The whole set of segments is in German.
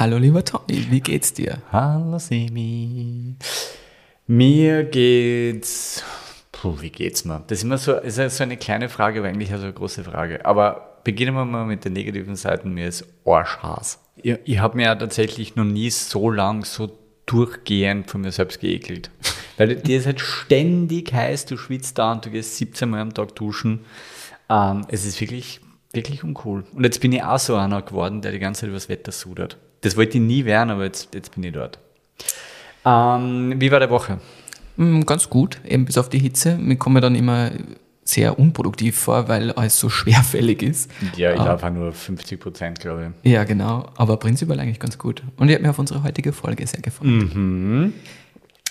Hallo lieber Tommy, wie geht's dir? Hallo Semi. Mir geht's. Puh, wie geht's mir? Das ist immer so, ist so eine kleine Frage, aber eigentlich also eine große Frage. Aber beginnen wir mal mit den negativen Seiten. Mir ist Arschhaß. Ich, ich habe mir ja tatsächlich noch nie so lang so durchgehend von mir selbst geekelt. Weil dir ist halt ständig heiß, du schwitzt da und du gehst 17 Mal am Tag duschen. Ähm, es ist wirklich, wirklich uncool. Und jetzt bin ich auch so einer geworden, der die ganze Zeit übers Wetter sudert. Das wollte ich nie werden, aber jetzt, jetzt bin ich dort. Ähm, wie war der Woche? Mm, Ganz gut, eben bis auf die Hitze. Mir komme dann immer sehr unproduktiv vor, weil alles so schwerfällig ist. Ja, ich Ah. laufe auch nur 50 Prozent, glaube ich. Ja, genau. Aber prinzipiell eigentlich ganz gut. Und ich habe mir auf unsere heutige Folge sehr gefreut.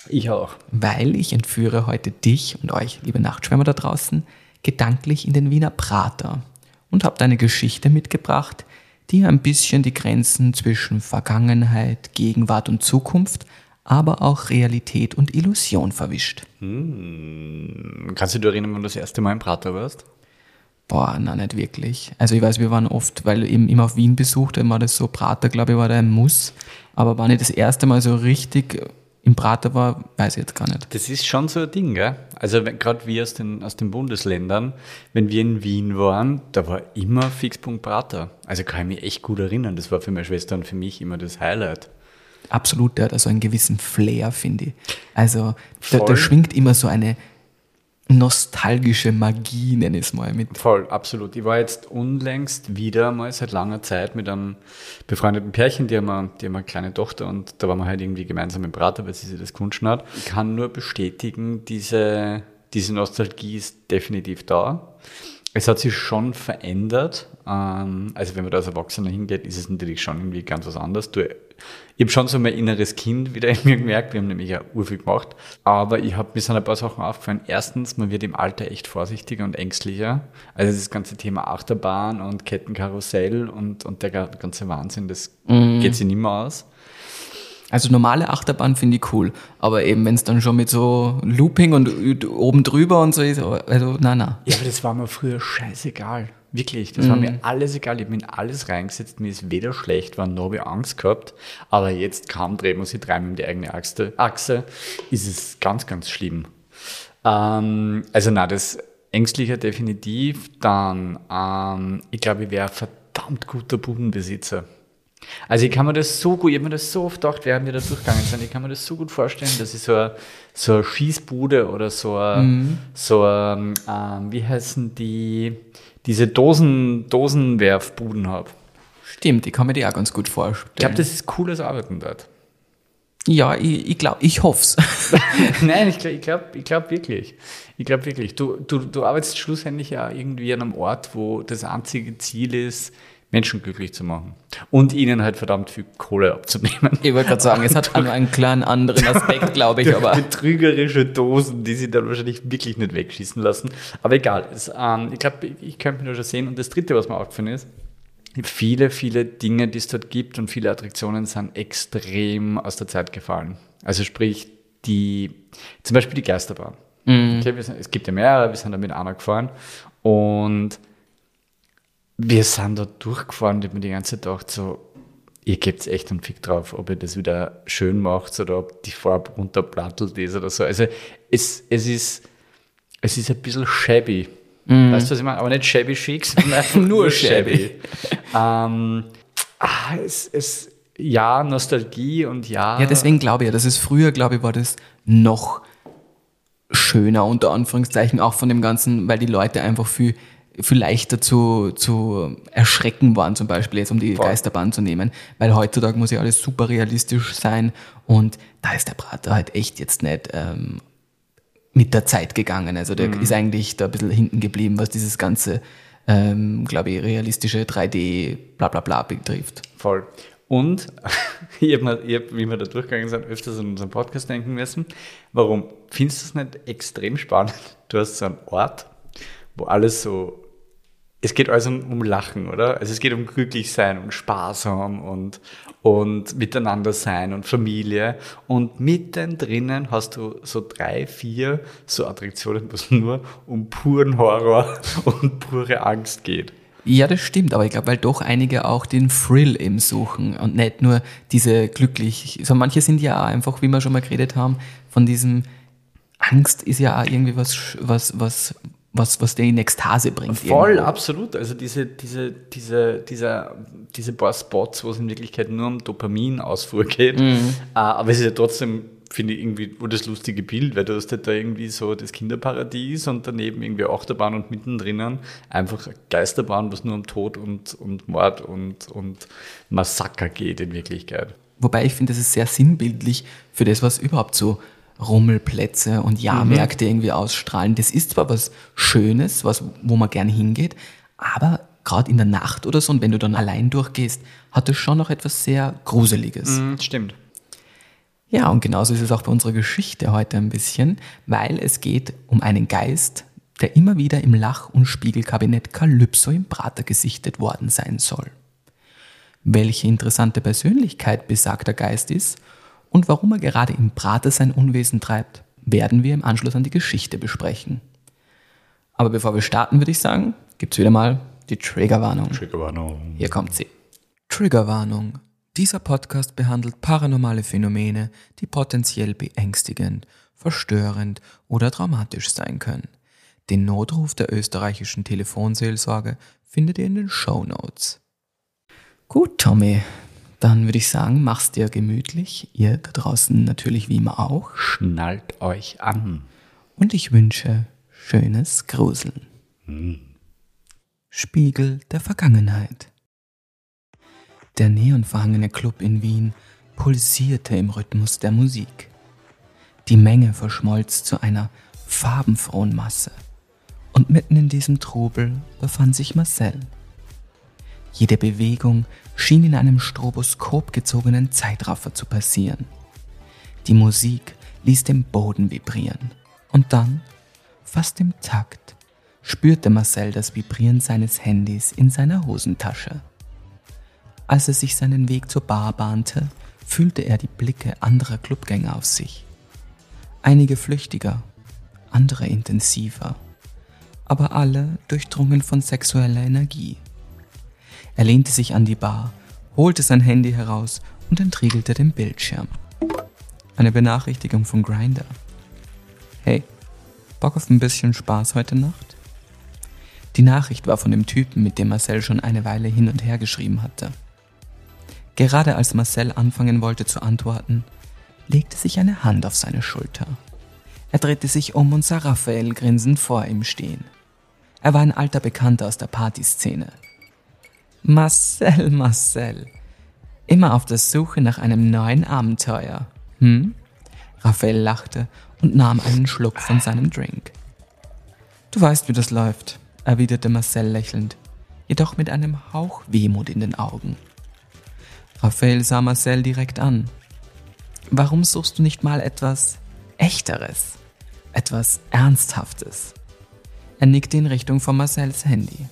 Ich auch. Weil ich entführe heute dich und euch, liebe Nachtschwärmer da draußen, gedanklich in den Wiener Prater und habe eine Geschichte mitgebracht, die ein bisschen die Grenzen zwischen Vergangenheit, Gegenwart und Zukunft, aber auch Realität und Illusion verwischt. Kannst du dich erinnern, wann du das erste Mal im Prater warst? Boah, na nicht wirklich. Also ich weiß, wir waren oft, weil eben immer auf Wien besucht, dann war das so, Prater, glaube ich, war da ein Muss. Aber wann ich das erste Mal so richtig im Prater war, weiß ich jetzt gar nicht. Das ist schon so ein Ding, gell? Also gerade wir aus den, aus den Bundesländern, wenn wir in Wien waren, da war immer Fixpunkt Prater. Also kann ich mich echt gut erinnern. Das war für meine Schwester und für mich immer das Highlight. Absolut, der hat also einen gewissen Flair, finde ich. Also da, da schwingt immer so eine nostalgische Magie, nenne ich es mal, mit. Voll, absolut. Ich war jetzt unlängst wieder mal seit langer Zeit mit einem befreundeten Pärchen, die haben, eine, die haben eine kleine Tochter und da waren wir halt irgendwie gemeinsam im Prater, weil sie sich das gewünscht hat. Ich kann nur bestätigen, diese, diese Nostalgie ist definitiv da. Es hat sich schon verändert. Ähm, Also wenn man da als Erwachsener hingeht, ist es natürlich schon irgendwie ganz was anderes. Du, ich habe schon so mein inneres Kind wieder in mir gemerkt. Wir haben nämlich ja urviel gemacht. Aber ich habe mir sind ein paar Sachen aufgefallen. Erstens, man wird im Alter echt vorsichtiger und ängstlicher. Also das ganze Thema Achterbahn und Kettenkarussell und, und der ga- ganze Wahnsinn, das geht sich nicht mehr aus. Also normale Achterbahn finde ich cool, aber eben wenn es dann schon mit so Looping und oben drüber und so ist, also na na. Ja, aber das war mir früher scheißegal. Wirklich, das war mir alles egal. Ich habe mir in alles reingesetzt. Mir ist weder schlecht, war noch habe ich Angst gehabt. Aber jetzt kaum dreht man sich dreimal um die eigene Achse, Achse ist es ganz, ganz schlimm. Ähm, also na, das ängstlicher definitiv. Dann, ähm, ich glaube, ich wäre ein verdammt guter Budenbesitzer. Also ich kann mir das so gut, ich habe mir das so oft gedacht, während wir da durchgegangen sind, ich kann mir das so gut vorstellen, dass ich so eine, so eine Schießbude oder so eine, so eine, ähm, wie heißen die, diese Dosen, Dosenwerfbuden habe. Stimmt, ich kann mir die auch ganz gut vorstellen. Ich glaube, das ist cooles Arbeiten dort. ja, ich, ich glaube, ich hoff's. Nein, ich glaube ich glaub, ich glaub wirklich. Ich glaube wirklich. Du, du, du arbeitest schlussendlich ja irgendwie an einem Ort, wo das einzige Ziel ist, Menschen glücklich zu machen. Und ihnen halt verdammt viel Kohle abzunehmen. Ich wollte gerade sagen, es hat nur einen kleinen anderen Aspekt, glaube ich, aber betrügerische Dosen, die sie dann wahrscheinlich wirklich nicht wegschießen lassen. Aber egal, es, ähm, ich glaube, ich, könnte mich nur schon sehen. Und das Dritte, was mir aufgefallen ist, viele, viele Dinge, die es dort gibt und viele Attraktionen sind extrem aus der Zeit gefallen. Also sprich, die, zum Beispiel die Geisterbahn. Okay, wir sind, es gibt ja mehrere, wir sind da mit einer gefahren und wir sind da durchgefahren, ich mir die ganze Zeit gedacht, so, ihr gebt echt einen Fick drauf, ob ihr das wieder schön macht oder ob die Farbe runterplattelt ist oder so. Also es, es ist es ist ein bisschen shabby. Weißt du, was ich meine? Aber nicht shabby chic, sondern einfach Nur shabby. ähm, ah, es, es, ja, Nostalgie und ja. Ja, deswegen glaube ich ja, das ist früher, glaube ich, war das noch schöner, unter Anführungszeichen, auch von dem Ganzen, weil die Leute einfach viel, viel leichter zu, erschrecken waren, zum Beispiel jetzt, um die Voll. Geisterbahn zu nehmen. Weil heutzutage muss ja alles super realistisch sein und da ist der Prater halt echt jetzt nicht ähm, mit der Zeit gegangen. Also der ist eigentlich da ein bisschen hinten geblieben, was dieses ganze, ähm, glaube ich, realistische 3D bla bla bla betrifft. Voll. Und ich habe, hab, wie wir da durchgegangen sind, öfters an unseren Podcast denken müssen. Warum? Findest du es nicht extrem spannend? Du hast so einen Ort, wo alles so es geht also um, Lachen, oder? Also es geht um glücklich sein und haben und, und miteinander sein und Familie. Und mittendrin hast du so drei, vier so Attraktionen, wo es nur um puren Horror und pure Angst geht. Ja, das stimmt, aber ich glaube, weil doch einige auch den Thrill eben suchen und nicht nur diese glücklich, so manche sind ja auch einfach, wie wir schon mal geredet haben, von diesem Angst ist ja auch irgendwie was, was, was, was, was den in Ekstase bringt. Voll, irgendwo. absolut. Also diese, diese, diese, diese, diese paar Spots, wo es in Wirklichkeit nur um Dopaminausfuhr geht. Mhm. Äh, aber es ist ja trotzdem, finde ich, irgendwie das lustige Bild, weil du hast halt da irgendwie so das Kinderparadies und daneben irgendwie Achterbahn und mittendrin einfach Geisterbahn, was nur um Tod und, und Mord und, und Massaker geht in Wirklichkeit. Wobei ich finde, das ist sehr sinnbildlich für das, was überhaupt so Rummelplätze und Jahrmärkte mhm. irgendwie ausstrahlen. Das ist zwar was Schönes, was, wo man gerne hingeht, aber gerade in der Nacht oder so und wenn du dann allein durchgehst, hat das schon noch etwas sehr Gruseliges. Mhm, stimmt. Ja, und genauso ist es auch bei unserer Geschichte heute ein bisschen, weil es geht um einen Geist, der immer wieder im Lach- und Spiegelkabinett Kalypso im Prater gesichtet worden sein soll. Welche interessante Persönlichkeit besagter Geist ist und warum er gerade im Prater sein Unwesen treibt, werden wir im Anschluss an die Geschichte besprechen. Aber bevor wir starten, würde ich sagen, gibt es wieder mal die Triggerwarnung. Triggerwarnung. Hier kommt sie. Triggerwarnung. Dieser Podcast behandelt paranormale Phänomene, die potenziell beängstigend, verstörend oder traumatisch sein können. Den Notruf der österreichischen Telefonseelsorge findet ihr in den Show Notes. Gut, Tommy, dann würde ich sagen, mach's dir gemütlich. Ihr da draußen natürlich wie immer auch. Schnallt euch an. Und ich wünsche schönes Gruseln. Hm. Spiegel der Vergangenheit. Der neonverhangene Club in Wien pulsierte im Rhythmus der Musik. Die Menge verschmolz zu einer farbenfrohen Masse. Und mitten in diesem Trubel befand sich Marcel. Jede Bewegung schien in einem Stroboskop gezogenen Zeitraffer zu passieren. Die Musik ließ den Boden vibrieren. Und dann, fast im Takt, spürte Marcel das Vibrieren seines Handys in seiner Hosentasche. Als er sich seinen Weg zur Bar bahnte, fühlte er die Blicke anderer Clubgänger auf sich. Einige flüchtiger, andere intensiver, aber alle durchdrungen von sexueller Energie. Er lehnte sich an die Bar, holte sein Handy heraus und entriegelte den Bildschirm. Eine Benachrichtigung von Grinder. Hey, Bock auf ein bisschen Spaß heute Nacht? Die Nachricht war von dem Typen, mit dem Marcel schon eine Weile hin und her geschrieben hatte. Gerade als Marcel anfangen wollte zu antworten, legte sich eine Hand auf seine Schulter. Er drehte sich um und sah Raphael grinsend vor ihm stehen. Er war ein alter Bekannter aus der Partyszene, Marcel, Marcel. Immer auf der Suche nach einem neuen Abenteuer. Hm? Raphael lachte und nahm einen Schluck von seinem Drink. Du weißt, wie das läuft, erwiderte Marcel lächelnd, jedoch mit einem Hauch Wehmut in den Augen. Raphael sah Marcel direkt an. Warum suchst du nicht mal etwas Echteres? Etwas Ernsthaftes? Er nickte in Richtung von Marcels Handy.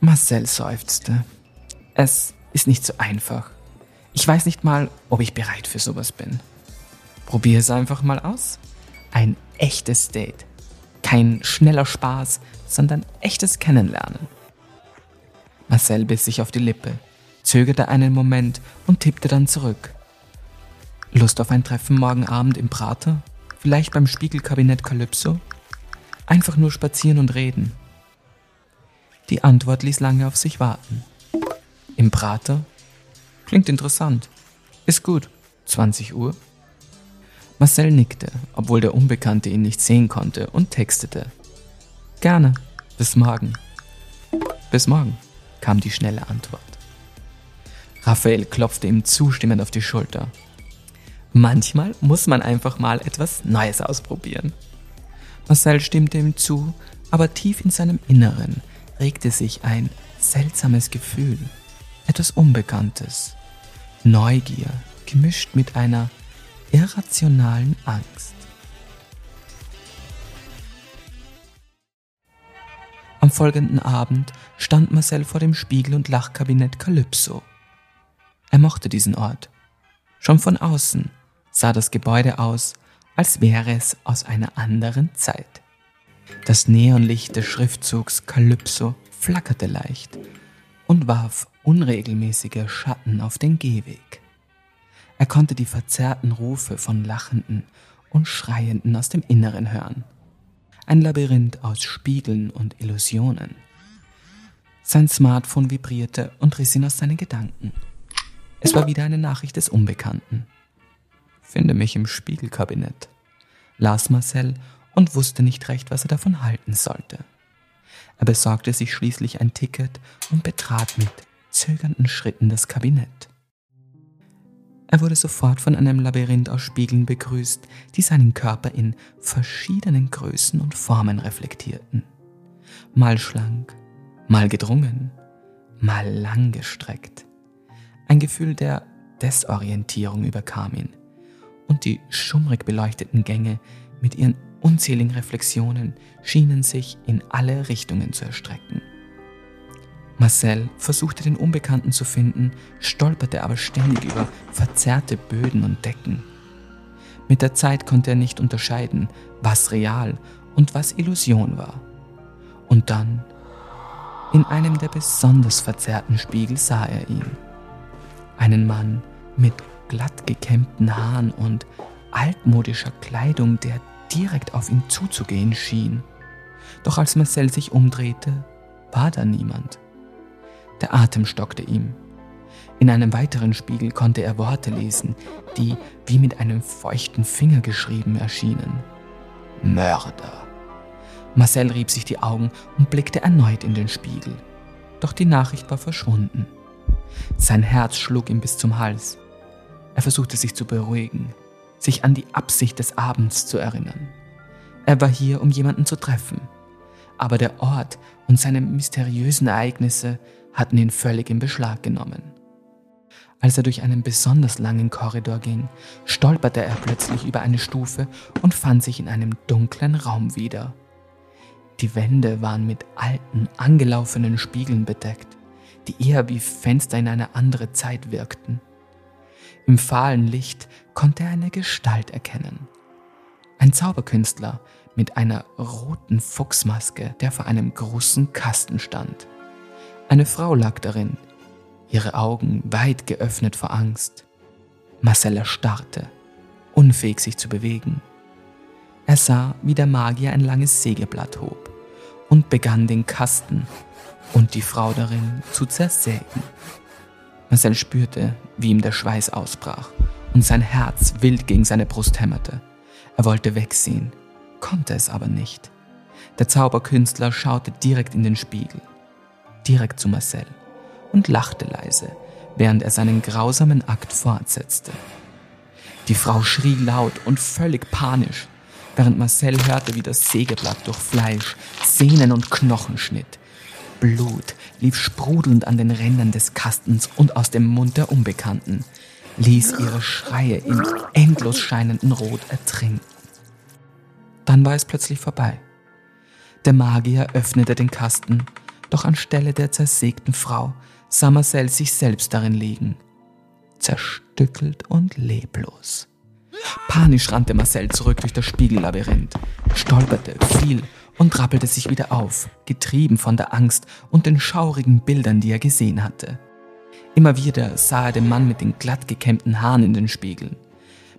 Marcel seufzte. Es ist nicht so einfach. Ich weiß nicht mal, ob ich bereit für sowas bin. Probier es einfach mal aus. Ein echtes Date. Kein schneller Spaß, sondern echtes Kennenlernen. Marcel biss sich auf die Lippe, zögerte einen Moment und tippte dann zurück. Lust auf ein Treffen morgen Abend im Prater? Vielleicht beim Spiegelkabinett Calypso? Einfach nur spazieren und reden. Die Antwort ließ lange auf sich warten. Im Prater? Klingt interessant. Ist gut. 20 Uhr? Marcel nickte, obwohl der Unbekannte ihn nicht sehen konnte, und textete. Gerne. Bis morgen. Bis morgen, kam die schnelle Antwort. Raphael klopfte ihm zustimmend auf die Schulter. Manchmal muss man einfach mal etwas Neues ausprobieren. Marcel stimmte ihm zu, aber tief in seinem Inneren regte sich ein seltsames Gefühl, etwas Unbekanntes, Neugier gemischt mit einer irrationalen Angst. Am folgenden Abend stand Marcel vor dem Spiegel- und Lachkabinett Calypso. Er mochte diesen Ort. Schon von außen sah das Gebäude aus, als wäre es aus einer anderen Zeit. Das Neonlicht des Schriftzugs Calypso flackerte leicht und warf unregelmäßige Schatten auf den Gehweg. Er konnte die verzerrten Rufe von Lachenden und Schreienden aus dem Inneren hören. Ein Labyrinth aus Spiegeln und Illusionen. Sein Smartphone vibrierte und riss ihn aus seinen Gedanken. Es war wieder eine Nachricht des Unbekannten. Finde mich im Spiegelkabinett, las Marcel und wusste nicht recht, was er davon halten sollte. Er besorgte sich schließlich ein Ticket und betrat mit zögernden Schritten das Kabinett. Er wurde sofort von einem Labyrinth aus Spiegeln begrüßt, die seinen Körper in verschiedenen Größen und Formen reflektierten. Mal schlank, mal gedrungen, mal langgestreckt. Ein Gefühl der Desorientierung überkam ihn, und die schummrig beleuchteten Gänge mit ihren unzähligen Reflexionen schienen sich in alle Richtungen zu erstrecken. Marcel versuchte den Unbekannten zu finden, stolperte aber ständig über verzerrte Böden und Decken. Mit der Zeit konnte er nicht unterscheiden, was real und was Illusion war. Und dann, in einem der besonders verzerrten Spiegel sah er ihn. Einen Mann mit glatt gekämmten Haaren und altmodischer Kleidung, der direkt auf ihn zuzugehen schien. Doch als Marcel sich umdrehte, war da niemand. Der Atem stockte ihm. In einem weiteren Spiegel konnte er Worte lesen, die wie mit einem feuchten Finger geschrieben erschienen. Mörder. Marcel rieb sich die Augen und blickte erneut in den Spiegel. Doch die Nachricht war verschwunden. Sein Herz schlug ihm bis zum Hals. Er versuchte sich zu beruhigen, sich an die Absicht des Abends zu erinnern. Er war hier, um jemanden zu treffen. Aber der Ort und seine mysteriösen Ereignisse hatten ihn völlig in Beschlag genommen. Als er durch einen besonders langen Korridor ging, stolperte er plötzlich über eine Stufe und fand sich in einem dunklen Raum wieder. Die Wände waren mit alten, angelaufenen Spiegeln bedeckt, die eher wie Fenster in eine andere Zeit wirkten. Im fahlen Licht konnte er eine Gestalt erkennen. Ein Zauberkünstler mit einer roten Fuchsmaske, der vor einem großen Kasten stand. Eine Frau lag darin, ihre Augen weit geöffnet vor Angst. Marcel erstarrte, unfähig sich zu bewegen. Er sah, wie der Magier ein langes Sägeblatt hob und begann den Kasten und die Frau darin zu zersägen. Marcel spürte, wie ihm der Schweiß ausbrach und sein Herz wild gegen seine Brust hämmerte. Er wollte wegsehen, konnte es aber nicht. Der Zauberkünstler schaute direkt in den Spiegel direkt zu Marcel und lachte leise, während er seinen grausamen Akt fortsetzte. Die Frau schrie laut und völlig panisch, während Marcel hörte, wie das Sägeblatt durch Fleisch, Sehnen und Knochen schnitt. Blut lief sprudelnd an den Rändern des Kastens und aus dem Mund der Unbekannten, ließ ihre Schreie im endlos scheinenden Rot ertrinken. Dann war es plötzlich vorbei. Der Magier öffnete den Kasten doch anstelle der zersägten Frau sah Marcel sich selbst darin liegen, zerstückelt und leblos. Panisch rannte Marcel zurück durch das Spiegellabyrinth, stolperte, fiel und rappelte sich wieder auf, getrieben von der Angst und den schaurigen Bildern, die er gesehen hatte. Immer wieder sah er den Mann mit den glatt gekämmten Haaren in den Spiegeln.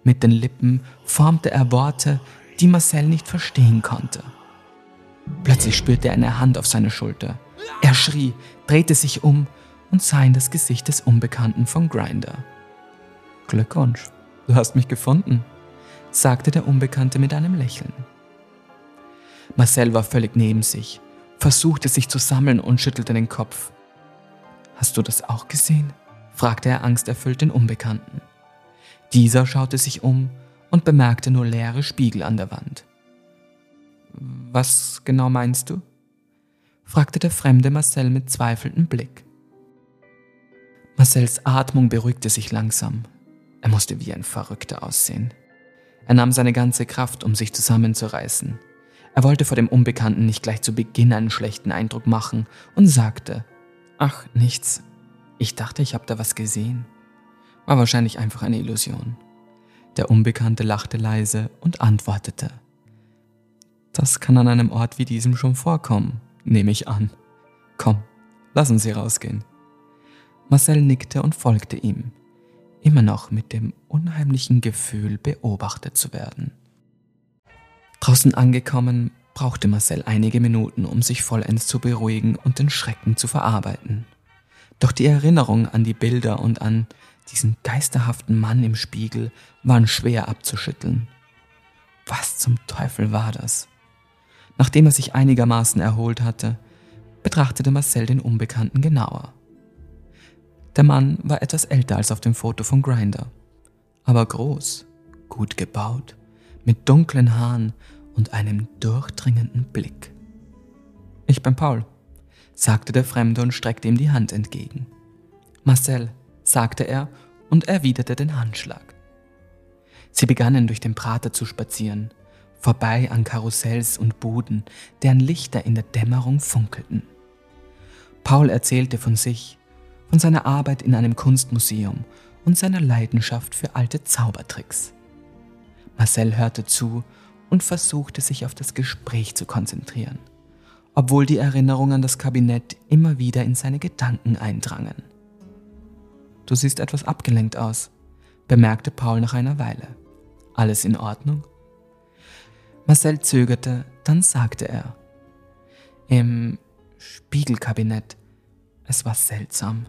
Mit den Lippen formte er Worte, die Marcel nicht verstehen konnte. Plötzlich spürte er eine Hand auf seiner Schulter. Er schrie, drehte sich um und sah in das Gesicht des Unbekannten von Grinder. Glückwunsch, du hast mich gefunden, sagte der Unbekannte mit einem Lächeln. Marcel war völlig neben sich, versuchte sich zu sammeln und schüttelte den Kopf. Hast du das auch gesehen? fragte er angsterfüllt den Unbekannten. Dieser schaute sich um und bemerkte nur leere Spiegel an der Wand. Was genau meinst du? fragte der fremde Marcel mit zweifelndem Blick. Marcells Atmung beruhigte sich langsam. Er musste wie ein Verrückter aussehen. Er nahm seine ganze Kraft, um sich zusammenzureißen. Er wollte vor dem Unbekannten nicht gleich zu Beginn einen schlechten Eindruck machen und sagte, Ach, nichts. Ich dachte, ich habe da was gesehen. War wahrscheinlich einfach eine Illusion. Der Unbekannte lachte leise und antwortete, Das kann an einem Ort wie diesem schon vorkommen, nehme ich an. Komm, lassen Sie rausgehen. Marcel nickte und folgte ihm immer noch mit dem unheimlichen Gefühl, beobachtet zu werden. Draußen angekommen, brauchte Marcel einige Minuten, um sich vollends zu beruhigen und den Schrecken zu verarbeiten. Doch die Erinnerung an die Bilder und an diesen geisterhaften Mann im Spiegel waren schwer abzuschütteln. Was zum Teufel war das? Nachdem er sich einigermaßen erholt hatte, betrachtete Marcel den Unbekannten genauer. Der Mann war etwas älter als auf dem Foto von Grinder, aber groß, gut gebaut, mit dunklen Haaren und einem durchdringenden Blick. Ich bin Paul, sagte der Fremde und streckte ihm die Hand entgegen. Marcel, sagte er und erwiderte den Handschlag. Sie begannen durch den Prater zu spazieren, vorbei an Karussells und Buden, deren Lichter in der Dämmerung funkelten. Paul erzählte von sich, von seiner Arbeit in einem Kunstmuseum und seiner Leidenschaft für alte Zaubertricks. Marcel hörte zu und versuchte sich auf das Gespräch zu konzentrieren, obwohl die Erinnerungen an das Kabinett immer wieder in seine Gedanken eindrangen. Du siehst etwas abgelenkt aus, bemerkte Paul nach einer Weile. Alles in Ordnung? Marcel zögerte, dann sagte er, im Spiegelkabinett. Es war seltsam.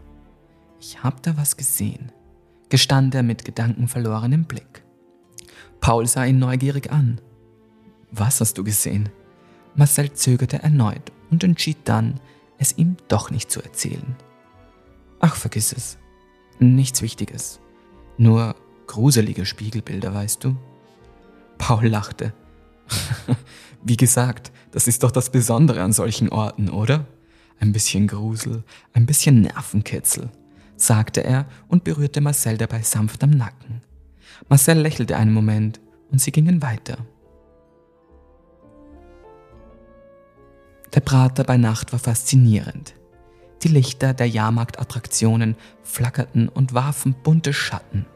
Ich hab da was gesehen, gestand er mit gedankenverlorenem Blick. Paul sah ihn neugierig an. Was hast du gesehen? Marcel zögerte erneut und entschied dann, es ihm doch nicht zu erzählen. Ach, vergiss es. Nichts Wichtiges. Nur gruselige Spiegelbilder, weißt du? Paul lachte. Wie gesagt, das ist doch das Besondere an solchen Orten, oder? Ein bisschen Grusel, ein bisschen Nervenkitzel sagte er und berührte Marcel dabei sanft am Nacken. Marcel lächelte einen Moment und sie gingen weiter. Der Prater bei Nacht war faszinierend. Die Lichter der Jahrmarktattraktionen flackerten und warfen bunte Schatten,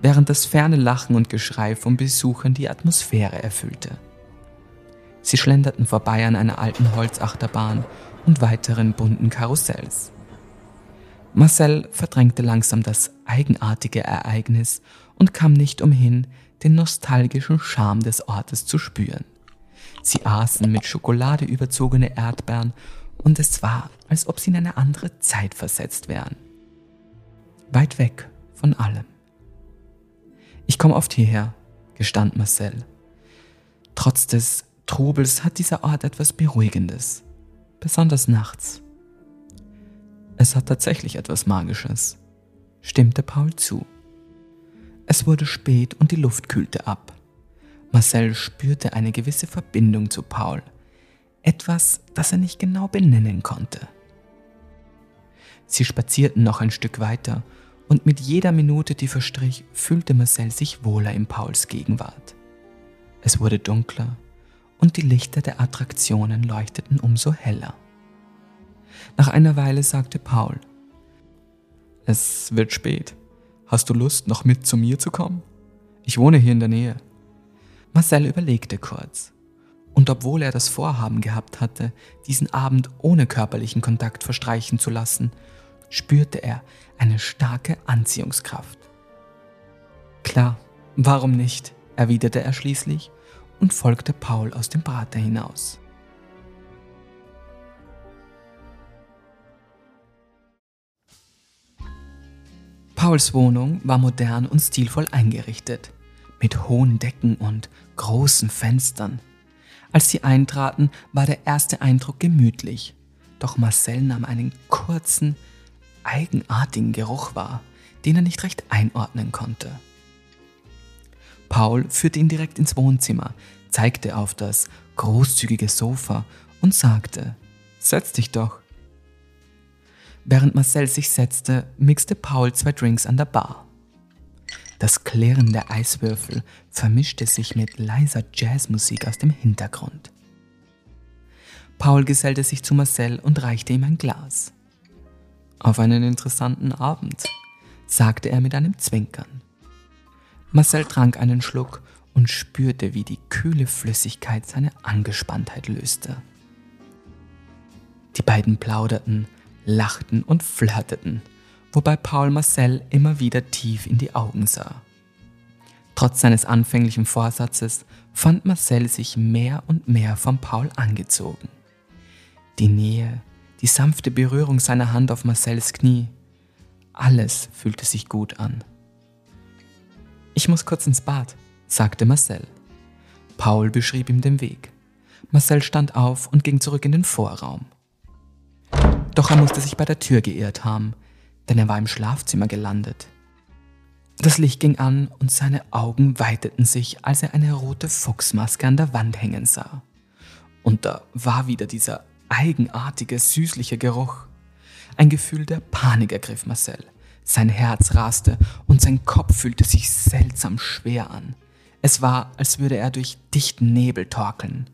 während das ferne Lachen und Geschrei von Besuchern die Atmosphäre erfüllte. Sie schlenderten vorbei an einer alten Holzachterbahn und weiteren bunten Karussells. Marcel verdrängte langsam das eigenartige Ereignis und kam nicht umhin, den nostalgischen Charme des Ortes zu spüren. Sie aßen mit Schokolade überzogene Erdbeeren und es war, als ob sie in eine andere Zeit versetzt wären. Weit weg von allem. Ich komme oft hierher, gestand Marcel. Trotz des Trubels hat dieser Ort etwas Beruhigendes, besonders nachts. Es hat tatsächlich etwas Magisches, stimmte Paul zu. Es wurde spät und die Luft kühlte ab. Marcel spürte eine gewisse Verbindung zu Paul, etwas, das er nicht genau benennen konnte. Sie spazierten noch ein Stück weiter und mit jeder Minute, die verstrich, fühlte Marcel sich wohler in Pauls Gegenwart. Es wurde dunkler und die Lichter der Attraktionen leuchteten umso heller. Nach einer Weile sagte Paul, es wird spät. Hast du Lust, noch mit zu mir zu kommen? Ich wohne hier in der Nähe. Marcel überlegte kurz. Und obwohl er das Vorhaben gehabt hatte, diesen Abend ohne körperlichen Kontakt verstreichen zu lassen, spürte er eine starke Anziehungskraft. Klar, warum nicht? erwiderte er schließlich und folgte Paul aus dem Prater hinaus. Pauls Wohnung war modern und stilvoll eingerichtet, mit hohen Decken und großen Fenstern. Als sie eintraten, war der erste Eindruck gemütlich, doch Marcel nahm einen kurzen, eigenartigen Geruch wahr, den er nicht recht einordnen konnte. Paul führte ihn direkt ins Wohnzimmer, zeigte auf das großzügige Sofa und sagte, Setz dich doch. Während Marcel sich setzte, mixte Paul zwei Drinks an der Bar. Das Klirren der Eiswürfel vermischte sich mit leiser Jazzmusik aus dem Hintergrund. Paul gesellte sich zu Marcel und reichte ihm ein Glas. Auf einen interessanten Abend, sagte er mit einem Zwinkern. Marcel trank einen Schluck und spürte, wie die kühle Flüssigkeit seine Angespanntheit löste. Die beiden plauderten, lachten und flirteten, wobei Paul Marcel immer wieder tief in die Augen sah. Trotz seines anfänglichen Vorsatzes fand Marcel sich mehr und mehr von Paul angezogen. Die Nähe, die sanfte Berührung seiner Hand auf Marcels Knie, alles fühlte sich gut an. Ich muss kurz ins Bad, sagte Marcel. Paul beschrieb ihm den Weg. Marcel stand auf und ging zurück in den Vorraum. Doch er musste sich bei der Tür geirrt haben, denn er war im Schlafzimmer gelandet. Das Licht ging an und seine Augen weiteten sich, als er eine rote Fuchsmaske an der Wand hängen sah. Und da war wieder dieser eigenartige, süßliche Geruch. Ein Gefühl der Panik ergriff Marcel. Sein Herz raste und sein Kopf fühlte sich seltsam schwer an. Es war, als würde er durch dichten Nebel torkeln.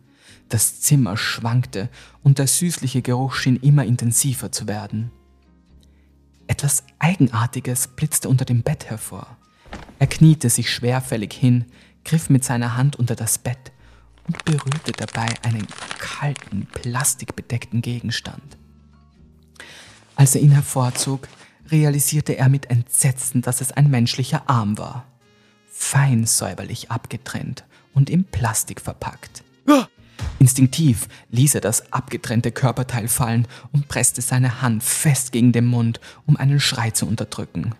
Das Zimmer schwankte und der süßliche Geruch schien immer intensiver zu werden. Etwas Eigenartiges blitzte unter dem Bett hervor. Er kniete sich schwerfällig hin, griff mit seiner Hand unter das Bett und berührte dabei einen kalten, plastikbedeckten Gegenstand. Als er ihn hervorzog, realisierte er mit Entsetzen, dass es ein menschlicher Arm war. Fein säuberlich abgetrennt und in Plastik verpackt. Instinktiv ließ er das abgetrennte Körperteil fallen und presste seine Hand fest gegen den Mund, um einen Schrei zu unterdrücken.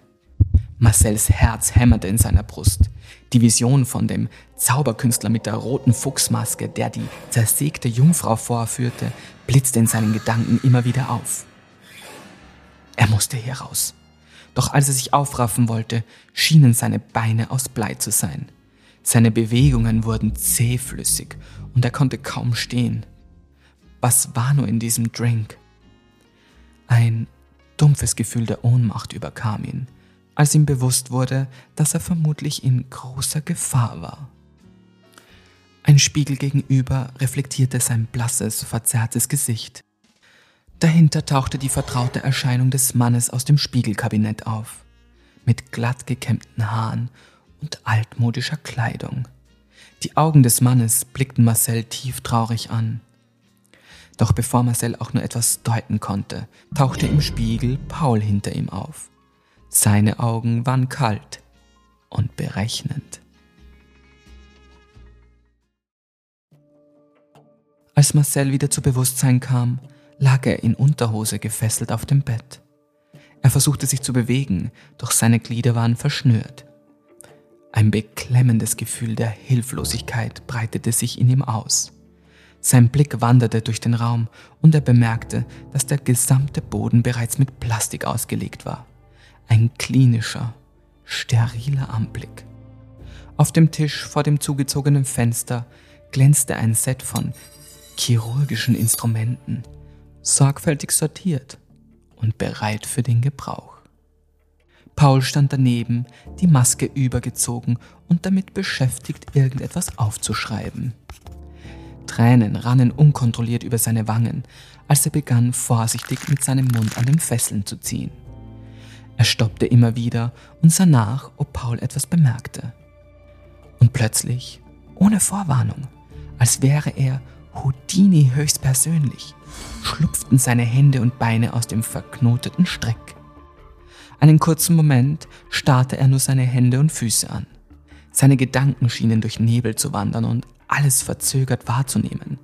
Marcells Herz hämmerte in seiner Brust. Die Vision von dem Zauberkünstler mit der roten Fuchsmaske, der die zersägte Jungfrau vorführte, blitzte in seinen Gedanken immer wieder auf. Er musste hier raus. Doch als er sich aufraffen wollte, schienen seine Beine aus Blei zu sein. Seine Bewegungen wurden zähflüssig und er konnte kaum stehen. Was war nur in diesem Drink? Ein dumpfes Gefühl der Ohnmacht überkam ihn, als ihm bewusst wurde, dass er vermutlich in großer Gefahr war. Ein Spiegel gegenüber reflektierte sein blasses, verzerrtes Gesicht. Dahinter tauchte die vertraute Erscheinung des Mannes aus dem Spiegelkabinett auf, mit glatt gekämmten Haaren und altmodischer Kleidung. Die Augen des Mannes blickten Marcel tief traurig an. Doch bevor Marcel auch nur etwas deuten konnte, tauchte im Spiegel Paul hinter ihm auf. Seine Augen waren kalt und berechnend. Als Marcel wieder zu Bewusstsein kam, lag er in Unterhose gefesselt auf dem Bett. Er versuchte sich zu bewegen, doch seine Glieder waren verschnürt. Ein beklemmendes Gefühl der Hilflosigkeit breitete sich in ihm aus. Sein Blick wanderte durch den Raum und er bemerkte, dass der gesamte Boden bereits mit Plastik ausgelegt war. Ein klinischer, steriler Anblick. Auf dem Tisch vor dem zugezogenen Fenster glänzte ein Set von chirurgischen Instrumenten, sorgfältig sortiert und bereit für den Gebrauch. Paul stand daneben, die Maske übergezogen und damit beschäftigt, irgendetwas aufzuschreiben. Tränen rannen unkontrolliert über seine Wangen, als er begann, vorsichtig mit seinem Mund an den Fesseln zu ziehen. Er stoppte immer wieder und sah nach, ob Paul etwas bemerkte. Und plötzlich, ohne Vorwarnung, als wäre er Houdini höchstpersönlich, schlupften seine Hände und Beine aus dem verknoteten Strick. Einen kurzen Moment starrte er nur seine Hände und Füße an. Seine Gedanken schienen durch Nebel zu wandern und alles verzögert wahrzunehmen.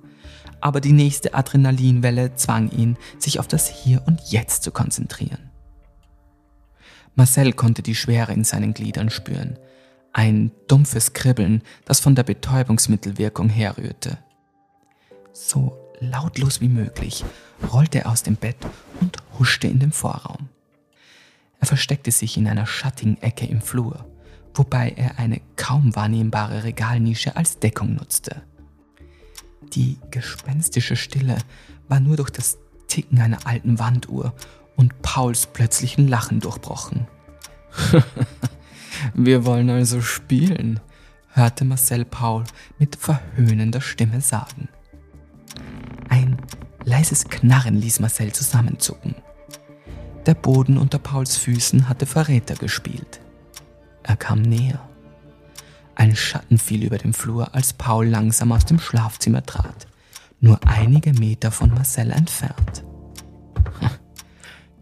Aber die nächste Adrenalinwelle zwang ihn, sich auf das Hier und Jetzt zu konzentrieren. Marcel konnte die Schwere in seinen Gliedern spüren. Ein dumpfes Kribbeln, das von der Betäubungsmittelwirkung herrührte. So lautlos wie möglich rollte er aus dem Bett und huschte in den Vorraum. Er versteckte sich in einer schattigen Ecke im Flur, wobei er eine kaum wahrnehmbare Regalnische als Deckung nutzte. Die gespenstische Stille war nur durch das Ticken einer alten Wanduhr und Pauls plötzlichen Lachen durchbrochen. Wir wollen also spielen, hörte Marcel Paul mit verhöhnender Stimme sagen. Ein leises Knarren ließ Marcel zusammenzucken. Der Boden unter Pauls Füßen hatte Verräter gespielt. Er kam näher. Ein Schatten fiel über den Flur, als Paul langsam aus dem Schlafzimmer trat, nur einige Meter von Marcel entfernt.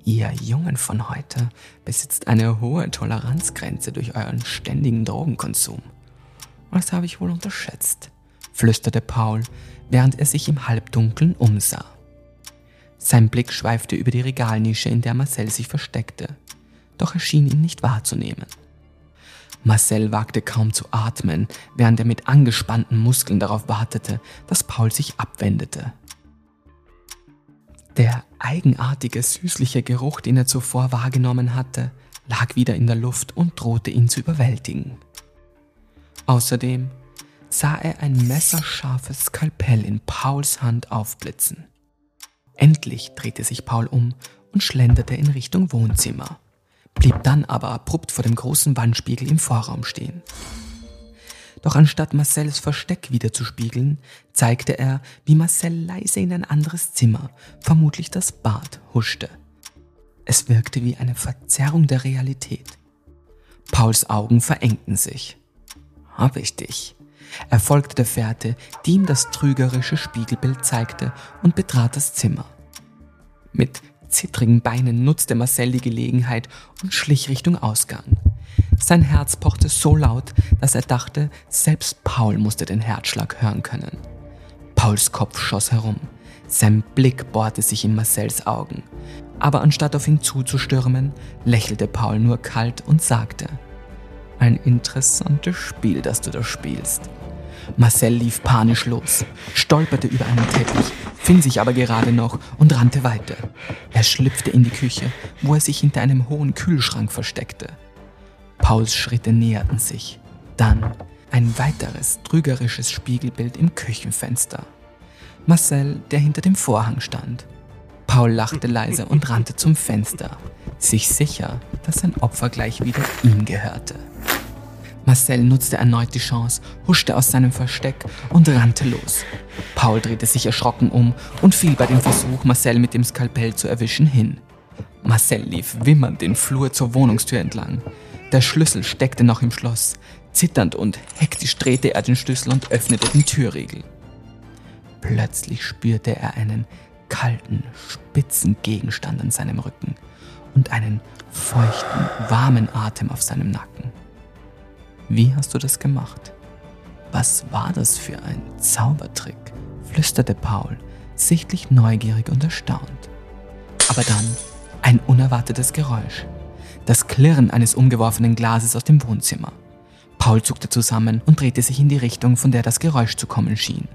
Ihr Jungen von heute besitzt eine hohe Toleranzgrenze durch euren ständigen Drogenkonsum. Das habe ich wohl unterschätzt, flüsterte Paul, während er sich im Halbdunkeln umsah. Sein Blick schweifte über die Regalnische, in der Marcel sich versteckte, doch er schien ihn nicht wahrzunehmen. Marcel wagte kaum zu atmen, während er mit angespannten Muskeln darauf wartete, dass Paul sich abwendete. Der eigenartige, süßliche Geruch, den er zuvor wahrgenommen hatte, lag wieder in der Luft und drohte ihn zu überwältigen. Außerdem sah er ein messerscharfes Skalpell in Pauls Hand aufblitzen. Endlich drehte sich Paul um und schlenderte in Richtung Wohnzimmer, blieb dann aber abrupt vor dem großen Wandspiegel im Vorraum stehen. Doch anstatt Marcells Versteck wieder zu spiegeln, zeigte er, wie Marcel leise in ein anderes Zimmer, vermutlich das Bad, huschte. Es wirkte wie eine Verzerrung der Realität. Pauls Augen verengten sich. Hab ich dich. Er folgte der Fährte, die ihm das trügerische Spiegelbild zeigte, und betrat das Zimmer. Mit zittrigen Beinen nutzte Marcel die Gelegenheit und schlich Richtung Ausgang. Sein Herz pochte so laut, dass er dachte, selbst Paul musste den Herzschlag hören können. Pauls Kopf schoss herum. Sein Blick bohrte sich in Marcells Augen. Aber anstatt auf ihn zuzustürmen, lächelte Paul nur kalt und sagte, ein interessantes Spiel, das du da spielst. Marcel lief panisch los, stolperte über einen Teppich, fing sich aber gerade noch und rannte weiter. Er schlüpfte in die Küche, wo er sich hinter einem hohen Kühlschrank versteckte. Pauls Schritte näherten sich. Dann ein weiteres trügerisches Spiegelbild im Küchenfenster. Marcel, der hinter dem Vorhang stand. Paul lachte leise und rannte zum Fenster, sich sicher, dass sein Opfer gleich wieder ihm gehörte. Marcel nutzte erneut die Chance, huschte aus seinem Versteck und rannte los. Paul drehte sich erschrocken um und fiel bei dem Versuch, Marcel mit dem Skalpell zu erwischen, hin. Marcel lief wimmernd den Flur zur Wohnungstür entlang. Der Schlüssel steckte noch im Schloss. Zitternd und hektisch drehte er den Schlüssel und öffnete den Türriegel. Plötzlich spürte er einen kalten, spitzen Gegenstand an seinem Rücken und einen feuchten, warmen Atem auf seinem Nacken. Wie hast du das gemacht? Was war das für ein Zaubertrick? flüsterte Paul, sichtlich neugierig und erstaunt. Aber dann ein unerwartetes Geräusch. Das Klirren eines umgeworfenen Glases aus dem Wohnzimmer. Paul zuckte zusammen und drehte sich in die Richtung, von der das Geräusch zu kommen schien.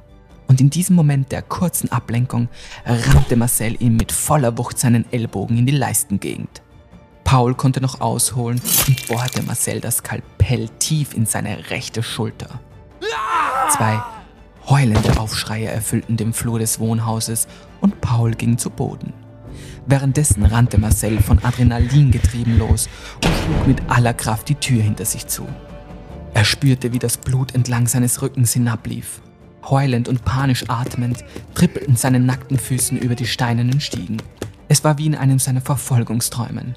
Und in diesem Moment der kurzen Ablenkung rammte Marcel ihm mit voller Wucht seinen Ellbogen in die Leistengegend. Paul konnte noch ausholen und bohrte Marcel das Skalpell tief in seine rechte Schulter. Zwei heulende Aufschreie erfüllten den Flur des Wohnhauses und Paul ging zu Boden. Währenddessen rannte Marcel von Adrenalin getrieben los und schlug mit aller Kraft die Tür hinter sich zu. Er spürte, wie das Blut entlang seines Rückens hinablief. Heulend und panisch atmend trippelten seine nackten Füßen über die steinernen Stiegen. Es war wie in einem seiner Verfolgungsträumen.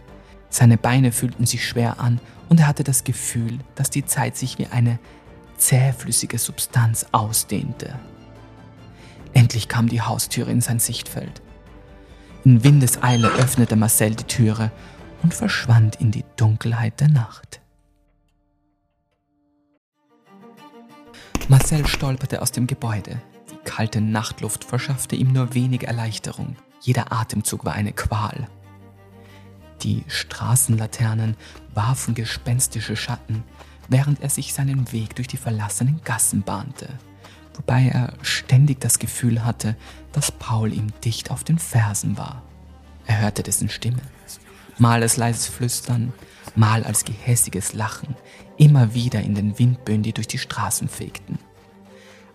Seine Beine fühlten sich schwer an und er hatte das Gefühl, dass die Zeit sich wie eine zähflüssige Substanz ausdehnte. Endlich kam die Haustüre in sein Sichtfeld. In Windeseile öffnete Marcel die Türe und verschwand in die Dunkelheit der Nacht. Marcel stolperte aus dem Gebäude. Die kalte Nachtluft verschaffte ihm nur wenig Erleichterung. Jeder Atemzug war eine Qual. Die Straßenlaternen warfen gespenstische Schatten, während er sich seinen Weg durch die verlassenen Gassen bahnte, wobei er ständig das Gefühl hatte, dass Paul ihm dicht auf den Fersen war. Er hörte dessen Stimme, mal als leises Flüstern, mal als gehässiges Lachen, immer wieder in den Windböen, die durch die Straßen fegten.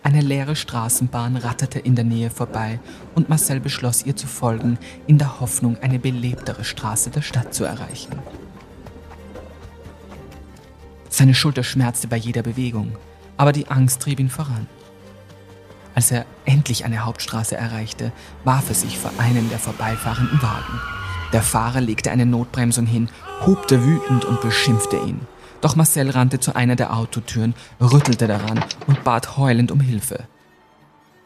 Eine leere Straßenbahn ratterte in der Nähe vorbei und Marcel beschloss ihr zu folgen, in der Hoffnung, eine belebtere Straße der Stadt zu erreichen. Seine Schulter schmerzte bei jeder Bewegung, aber die Angst trieb ihn voran. Als er endlich eine Hauptstraße erreichte, warf er sich vor einem der vorbeifahrenden Wagen. Der Fahrer legte eine Notbremsung hin, hupte wütend und beschimpfte ihn. Doch Marcel rannte zu einer der Autotüren, rüttelte daran und bat heulend um Hilfe.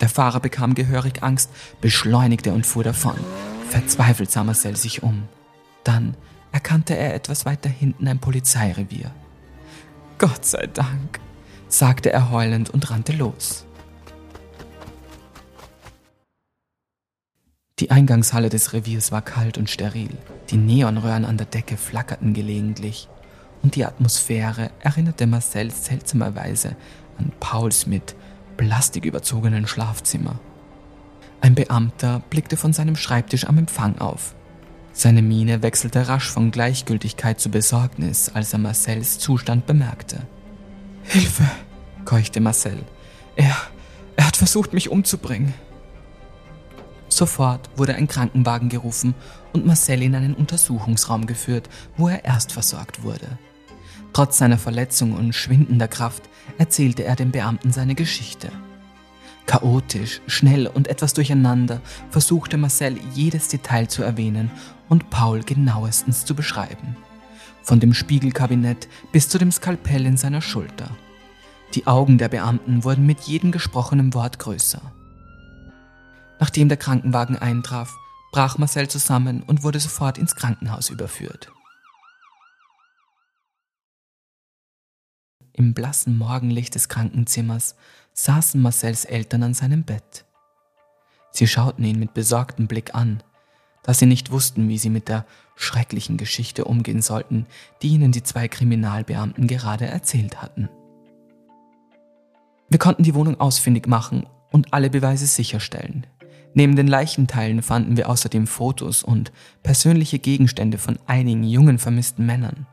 Der Fahrer bekam gehörig Angst, beschleunigte und fuhr davon. Verzweifelt sah Marcel sich um. Dann erkannte er etwas weiter hinten ein Polizeirevier. Gott sei Dank, sagte er heulend und rannte los. Die Eingangshalle des Reviers war kalt und steril. Die Neonröhren an der Decke flackerten gelegentlich und die Atmosphäre erinnerte Marcel seltsamerweise an Pauls mit Plastik überzogenen Schlafzimmer. Ein Beamter blickte von seinem Schreibtisch am Empfang auf. Seine Miene wechselte rasch von Gleichgültigkeit zu Besorgnis, als er Marcells Zustand bemerkte. Hilfe, keuchte Marcel. Er, er hat versucht, mich umzubringen. Sofort wurde ein Krankenwagen gerufen und Marcel in einen Untersuchungsraum geführt, wo er erst versorgt wurde. Trotz seiner Verletzung und schwindender Kraft erzählte er dem Beamten seine Geschichte. Chaotisch, schnell und etwas durcheinander versuchte Marcel jedes Detail zu erwähnen und Paul genauestens zu beschreiben. Von dem Spiegelkabinett bis zu dem Skalpell in seiner Schulter. Die Augen der Beamten wurden mit jedem gesprochenen Wort größer. Nachdem der Krankenwagen eintraf, brach Marcel zusammen und wurde sofort ins Krankenhaus überführt. Im blassen Morgenlicht des Krankenzimmers saßen Marcells Eltern an seinem Bett. Sie schauten ihn mit besorgtem Blick an, da sie nicht wussten, wie sie mit der schrecklichen Geschichte umgehen sollten, die ihnen die zwei Kriminalbeamten gerade erzählt hatten. Wir konnten die Wohnung ausfindig machen und alle Beweise sicherstellen. Neben den Leichenteilen fanden wir außerdem Fotos und persönliche Gegenstände von einigen jungen vermissten Männern.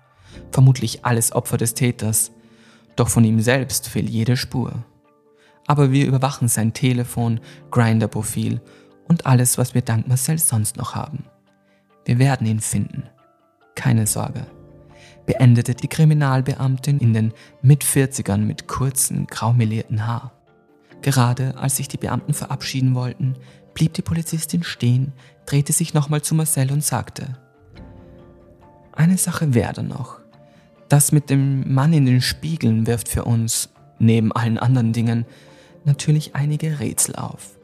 Vermutlich alles Opfer des Täters, doch von ihm selbst fehlt jede Spur. Aber wir überwachen sein Telefon, Grinder-Profil und alles, was wir dank Marcel sonst noch haben. Wir werden ihn finden. Keine Sorge. Beendete die Kriminalbeamtin in den Mit-40ern mit kurzen, graumelierten Haar. Gerade als sich die Beamten verabschieden wollten, blieb die Polizistin stehen, drehte sich nochmal zu Marcel und sagte, eine Sache werde noch. Das mit dem Mann in den Spiegeln wirft für uns, neben allen anderen Dingen, natürlich einige Rätsel auf.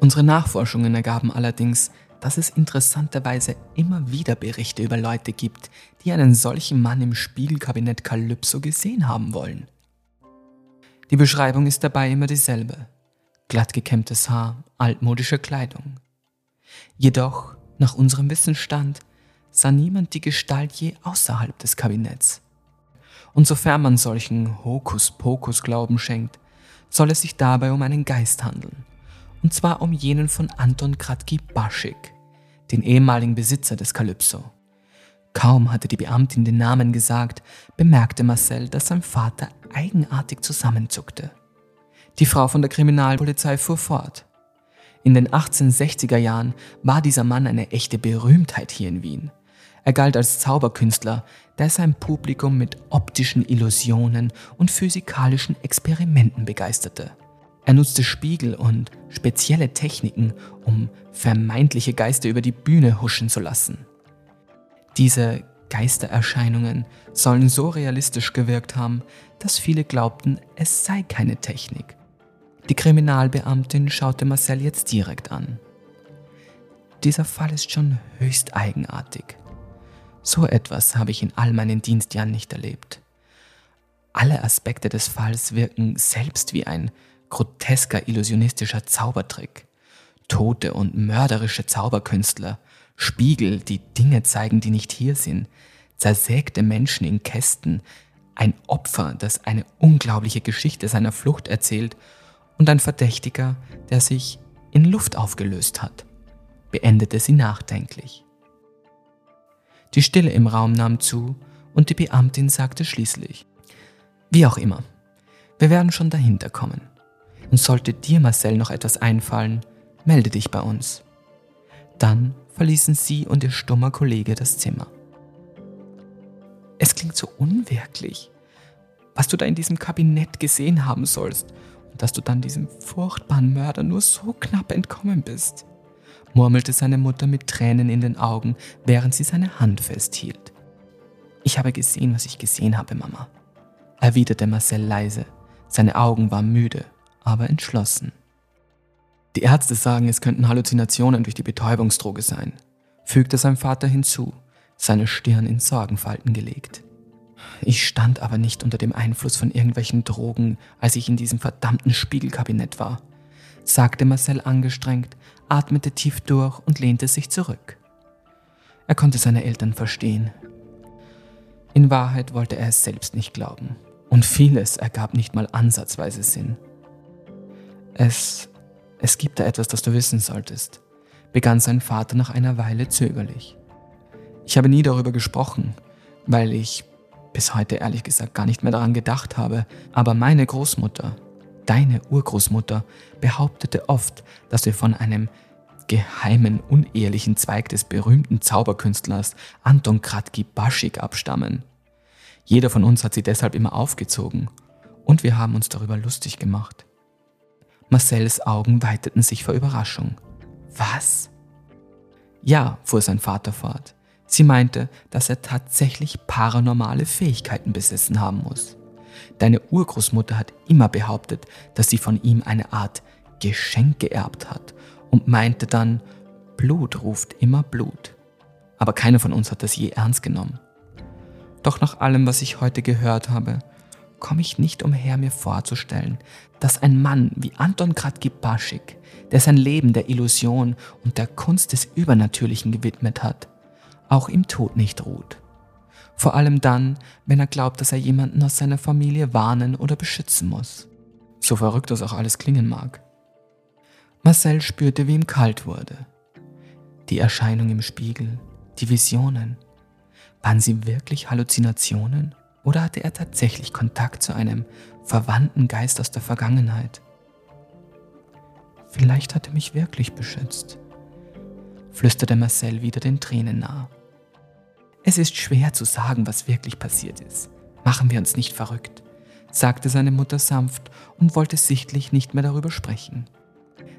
Unsere Nachforschungen ergaben allerdings, dass es interessanterweise immer wieder Berichte über Leute gibt, die einen solchen Mann im Spiegelkabinett Kalypso gesehen haben wollen. Die Beschreibung ist dabei immer dieselbe. Glatt gekämmtes Haar, altmodische Kleidung. Jedoch, nach unserem Wissensstand, sah niemand die Gestalt je außerhalb des Kabinetts. Und sofern man solchen Hokuspokus-Glauben schenkt, soll es sich dabei um einen Geist handeln. Und zwar um jenen von Anton Kratki Baschik, den ehemaligen Besitzer des Kalypso. Kaum hatte die Beamtin den Namen gesagt, bemerkte Marcel, dass sein Vater eigenartig zusammenzuckte. Die Frau von der Kriminalpolizei fuhr fort. In den 1860er Jahren war dieser Mann eine echte Berühmtheit hier in Wien. Er galt als Zauberkünstler, der sein Publikum mit optischen Illusionen und physikalischen Experimenten begeisterte. Er nutzte Spiegel und spezielle Techniken, um vermeintliche Geister über die Bühne huschen zu lassen. Diese Geistererscheinungen sollen so realistisch gewirkt haben, dass viele glaubten, es sei keine Technik. Die Kriminalbeamtin schaute Marcel jetzt direkt an. Dieser Fall ist schon höchst eigenartig. So etwas habe ich in all meinen Dienstjahren nicht erlebt. Alle Aspekte des Falls wirken selbst wie ein grotesker illusionistischer Zaubertrick. Tote und mörderische Zauberkünstler, Spiegel, die Dinge zeigen, die nicht hier sind, zersägte Menschen in Kästen, ein Opfer, das eine unglaubliche Geschichte seiner Flucht erzählt und ein Verdächtiger, der sich in Luft aufgelöst hat, beendete sie nachdenklich. Die Stille im Raum nahm zu und die Beamtin sagte schließlich, wie auch immer, wir werden schon dahinter kommen. Und sollte dir, Marcel, noch etwas einfallen, melde dich bei uns. Dann verließen sie und ihr stummer Kollege das Zimmer. Es klingt so unwirklich, was du da in diesem Kabinett gesehen haben sollst und dass du dann diesem furchtbaren Mörder nur so knapp entkommen bist, murmelte seine Mutter mit Tränen in den Augen, während sie seine Hand festhielt. Ich habe gesehen, was ich gesehen habe, Mama, erwiderte Marcel leise. Seine Augen waren müde, aber entschlossen. Die Ärzte sagen, es könnten Halluzinationen durch die Betäubungsdroge sein, fügte sein Vater hinzu, seine Stirn in Sorgenfalten gelegt. Ich stand aber nicht unter dem Einfluss von irgendwelchen Drogen, als ich in diesem verdammten Spiegelkabinett war, sagte Marcel angestrengt, atmete tief durch und lehnte sich zurück. Er konnte seine Eltern verstehen. In Wahrheit wollte er es selbst nicht glauben, und vieles ergab nicht mal ansatzweise Sinn. Es, es gibt da etwas, das du wissen solltest, begann sein Vater nach einer Weile zögerlich. Ich habe nie darüber gesprochen, weil ich bis heute ehrlich gesagt gar nicht mehr daran gedacht habe, aber meine Großmutter, deine Urgroßmutter, behauptete oft, dass wir von einem geheimen, unehelichen Zweig des berühmten Zauberkünstlers Anton Kratki-Baschik abstammen. Jeder von uns hat sie deshalb immer aufgezogen und wir haben uns darüber lustig gemacht. Marcells Augen weiteten sich vor Überraschung. Was? Ja, fuhr sein Vater fort. Sie meinte, dass er tatsächlich paranormale Fähigkeiten besessen haben muss. Deine Urgroßmutter hat immer behauptet, dass sie von ihm eine Art Geschenk geerbt hat und meinte dann, Blut ruft immer Blut. Aber keiner von uns hat das je ernst genommen. Doch nach allem, was ich heute gehört habe, komme ich nicht umher, mir vorzustellen, dass ein Mann wie Anton Kratki-Baschik, der sein Leben der Illusion und der Kunst des Übernatürlichen gewidmet hat, auch im Tod nicht ruht. Vor allem dann, wenn er glaubt, dass er jemanden aus seiner Familie warnen oder beschützen muss. So verrückt das auch alles klingen mag. Marcel spürte, wie ihm kalt wurde. Die Erscheinung im Spiegel, die Visionen. Waren sie wirklich Halluzinationen oder hatte er tatsächlich Kontakt zu einem verwandten Geist aus der Vergangenheit? Vielleicht hat er mich wirklich beschützt, flüsterte Marcel wieder den Tränen nah. Es ist schwer zu sagen, was wirklich passiert ist. Machen wir uns nicht verrückt, sagte seine Mutter sanft und wollte sichtlich nicht mehr darüber sprechen.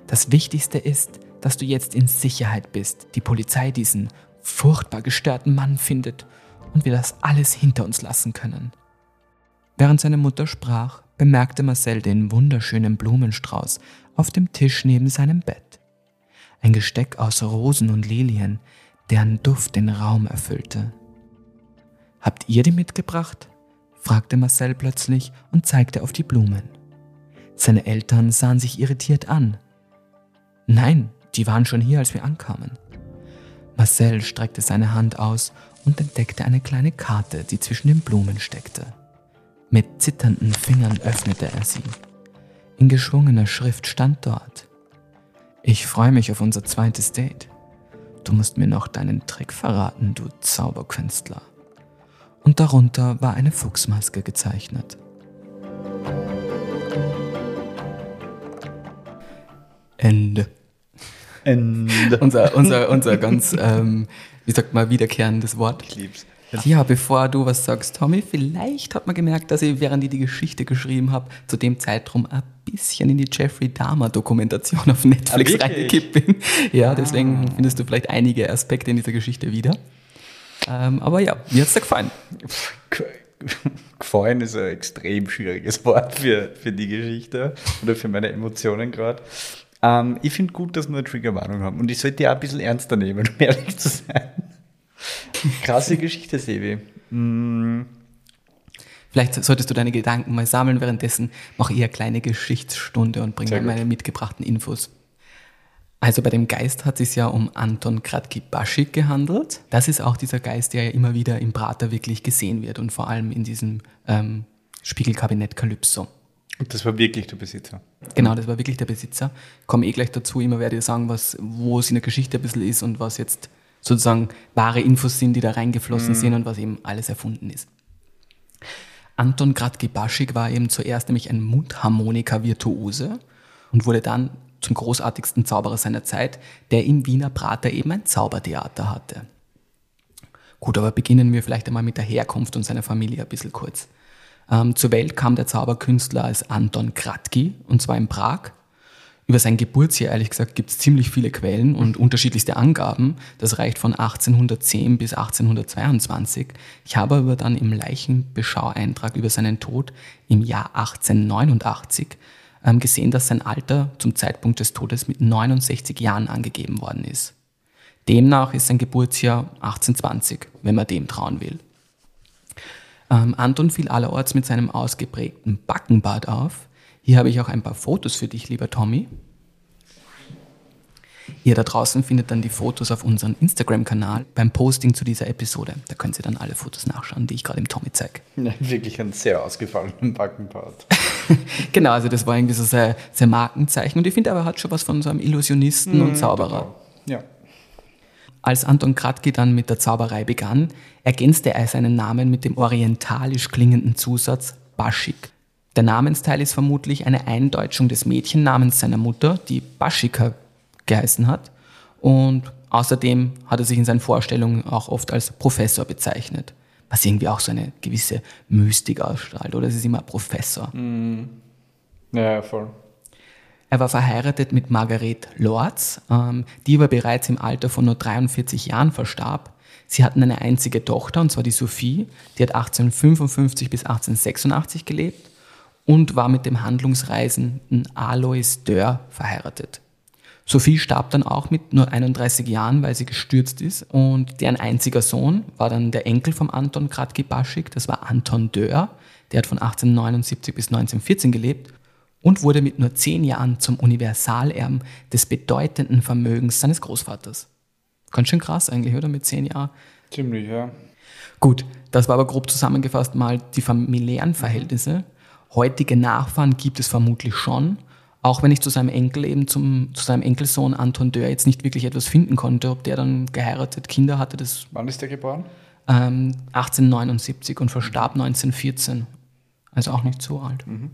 Das Wichtigste ist, dass du jetzt in Sicherheit bist, die Polizei diesen furchtbar gestörten Mann findet und wir das alles hinter uns lassen können. Während seine Mutter sprach, bemerkte Marcel den wunderschönen Blumenstrauß auf dem Tisch neben seinem Bett. Ein Gesteck aus Rosen und Lilien, deren Duft den Raum erfüllte. Habt ihr die mitgebracht? fragte Marcel plötzlich und zeigte auf die Blumen. Seine Eltern sahen sich irritiert an. Nein, die waren schon hier, als wir ankamen. Marcel streckte seine Hand aus und entdeckte eine kleine Karte, die zwischen den Blumen steckte. Mit zitternden Fingern öffnete er sie. In geschwungener Schrift stand dort. Ich freue mich auf unser zweites Date. Du musst mir noch deinen Trick verraten, du Zauberkünstler. Und darunter war eine Fuchsmaske gezeichnet. Ende. Ende. unser, unser, unser ganz, ähm, wie sagt man, wiederkehrendes Wort. Ich lieb's. Ja, bevor du was sagst, Tommy, vielleicht hat man gemerkt, dass ich, während ich die Geschichte geschrieben habe, zu dem Zeitraum ein bisschen in die Jeffrey Dahmer Dokumentation auf Netflix Ah, reingekippt bin. Ja, deswegen findest du vielleicht einige Aspekte in dieser Geschichte wieder. Ähm, aber ja, mir hat's dir gefallen. Gefallen ist ein extrem schwieriges Wort für, für die Geschichte oder für meine Emotionen gerade. Ähm, ich finde gut, dass wir eine Triggerwarnung haben. Und ich sollte die auch ein bisschen ernster nehmen, um ehrlich zu sein. Krasse Geschichte, Sebi. Mm, Vielleicht solltest du deine Gedanken mal sammeln. Währenddessen mache ich eine kleine Geschichtsstunde und bringe meine mitgebrachten Infos. Also bei dem Geist hat es ja um Anton Kratki-Baschik gehandelt. Das ist auch dieser Geist, der ja immer wieder im Prater wirklich gesehen wird und vor allem in diesem ähm, Spiegelkabinett Calypso. Und das war wirklich der Besitzer. Genau, das war wirklich der Besitzer. Komme eh gleich dazu, immer werde ich sagen, was, wo es in der Geschichte ein bisschen ist und was jetzt sozusagen wahre Infos sind, die da reingeflossen sind und was eben alles erfunden ist. Anton Kratki-Baschik war eben zuerst nämlich ein Mundharmonika-Virtuose und wurde dann zum großartigsten Zauberer seiner Zeit, der im Wiener Prater eben ein Zaubertheater hatte. Gut, aber beginnen wir vielleicht einmal mit der Herkunft und seiner Familie ein bisschen kurz. Ähm, zur Welt kam der Zauberkünstler als Anton Kratky, und zwar in Prag. Über sein Geburtsjahr, ehrlich gesagt, gibt es ziemlich viele Quellen und unterschiedlichste Angaben. Das reicht von 1810 bis 1822. Ich habe aber dann im Leichenbeschaueintrag über seinen Tod im Jahr 1889 ähm, gesehen, dass sein Alter zum Zeitpunkt des Todes mit 69 Jahren angegeben worden ist. Demnach ist sein Geburtsjahr 1820, wenn man dem trauen will. Ähm, Anton fiel allerorts mit seinem ausgeprägten Backenbart auf. Hier habe ich auch ein paar Fotos für dich, lieber Tommy. Ihr da draußen findet dann die Fotos auf unserem Instagram-Kanal beim Posting zu dieser Episode. Da können Sie dann alle Fotos nachschauen, die ich gerade im Tommy zeige. Ja, wirklich ein sehr ausgefallenen Backenbart. genau, also das war irgendwie so sein, sein Markenzeichen. Und ich finde, er hat schon was von so einem Illusionisten mm, und Zauberer. Ja. Als Anton Kratky dann mit der Zauberei begann, ergänzte er seinen Namen mit dem orientalisch klingenden Zusatz Baschik. Der Namensteil ist vermutlich eine Eindeutschung des Mädchennamens seiner Mutter, die Baschika geheißen hat. Und außerdem hat er sich in seinen Vorstellungen auch oft als Professor bezeichnet, was irgendwie auch so eine gewisse Mystik ausstrahlt, oder? Es ist immer Professor. Mm. Ja, voll. Er war verheiratet mit Margaret Lorz, ähm, die aber bereits im Alter von nur 43 Jahren verstarb. Sie hatten eine einzige Tochter, und zwar die Sophie, die hat 1855 bis 1886 gelebt und war mit dem Handlungsreisenden Alois Dörr verheiratet. Sophie starb dann auch mit nur 31 Jahren, weil sie gestürzt ist. Und deren einziger Sohn war dann der Enkel vom Anton Kratky-Baschik, das war Anton Dörr. Der hat von 1879 bis 1914 gelebt und wurde mit nur zehn Jahren zum Universalerben des bedeutenden Vermögens seines Großvaters. Ganz schön krass eigentlich, oder? Mit zehn Jahren. Ziemlich, ja. Gut, das war aber grob zusammengefasst mal die familiären Verhältnisse. Heutige Nachfahren gibt es vermutlich schon, auch wenn ich zu seinem Enkel eben zum, zu seinem Enkelsohn Anton Dörr jetzt nicht wirklich etwas finden konnte, ob der dann geheiratet, Kinder hatte, das. Wann ist der geboren? Ähm, 1879 und verstarb 1914. Also auch nicht so alt. Mhm.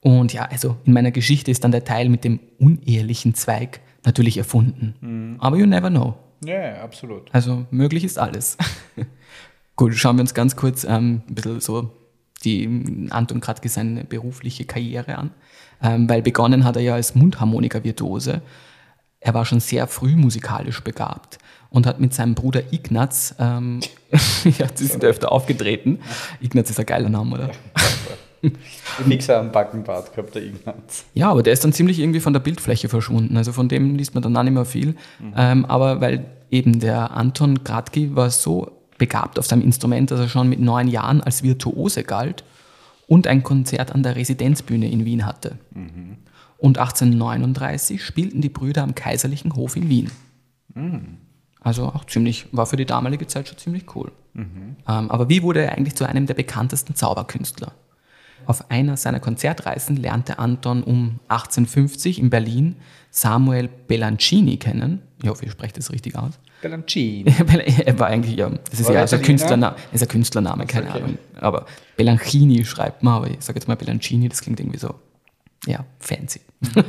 Und ja, also in meiner Geschichte ist dann der Teil mit dem unehelichen Zweig natürlich erfunden. Mhm. Aber you never know. Ja, yeah, absolut. Also möglich ist alles. Gut, schauen wir uns ganz kurz ähm, ein bisschen so die Anton Kratke seine berufliche Karriere an ähm, weil begonnen hat er ja als Mundharmonika-Virtuose. Er war schon sehr früh musikalisch begabt und hat mit seinem Bruder Ignaz, ähm, ja, sie sind öfter aufgetreten. Ignaz ist ein geiler Name, oder? Mixer am Backenbart gehabt, der Ignaz. Ja, aber der ist dann ziemlich irgendwie von der Bildfläche verschwunden. Also von dem liest man dann auch nicht mehr viel. Mhm. Ähm, aber weil eben der Anton Gradki war so begabt auf seinem Instrument, dass er schon mit neun Jahren als Virtuose galt und ein Konzert an der Residenzbühne in Wien hatte. Mhm. Und 1839 spielten die Brüder am Kaiserlichen Hof in Wien. Mhm. Also auch ziemlich, war für die damalige Zeit schon ziemlich cool. Mhm. Ähm, aber wie wurde er eigentlich zu einem der bekanntesten Zauberkünstler? Auf einer seiner Konzertreisen lernte Anton um 1850 in Berlin Samuel Bellancini kennen. Ich hoffe, ich spreche das richtig aus. Bellancini. er war eigentlich, ja, das ist ja also Künstlername, ist ein Künstlername, keine okay. Ahnung. Aber Bellancini schreibt man, aber ich sage jetzt mal Bellancini, das klingt irgendwie so, ja, fancy.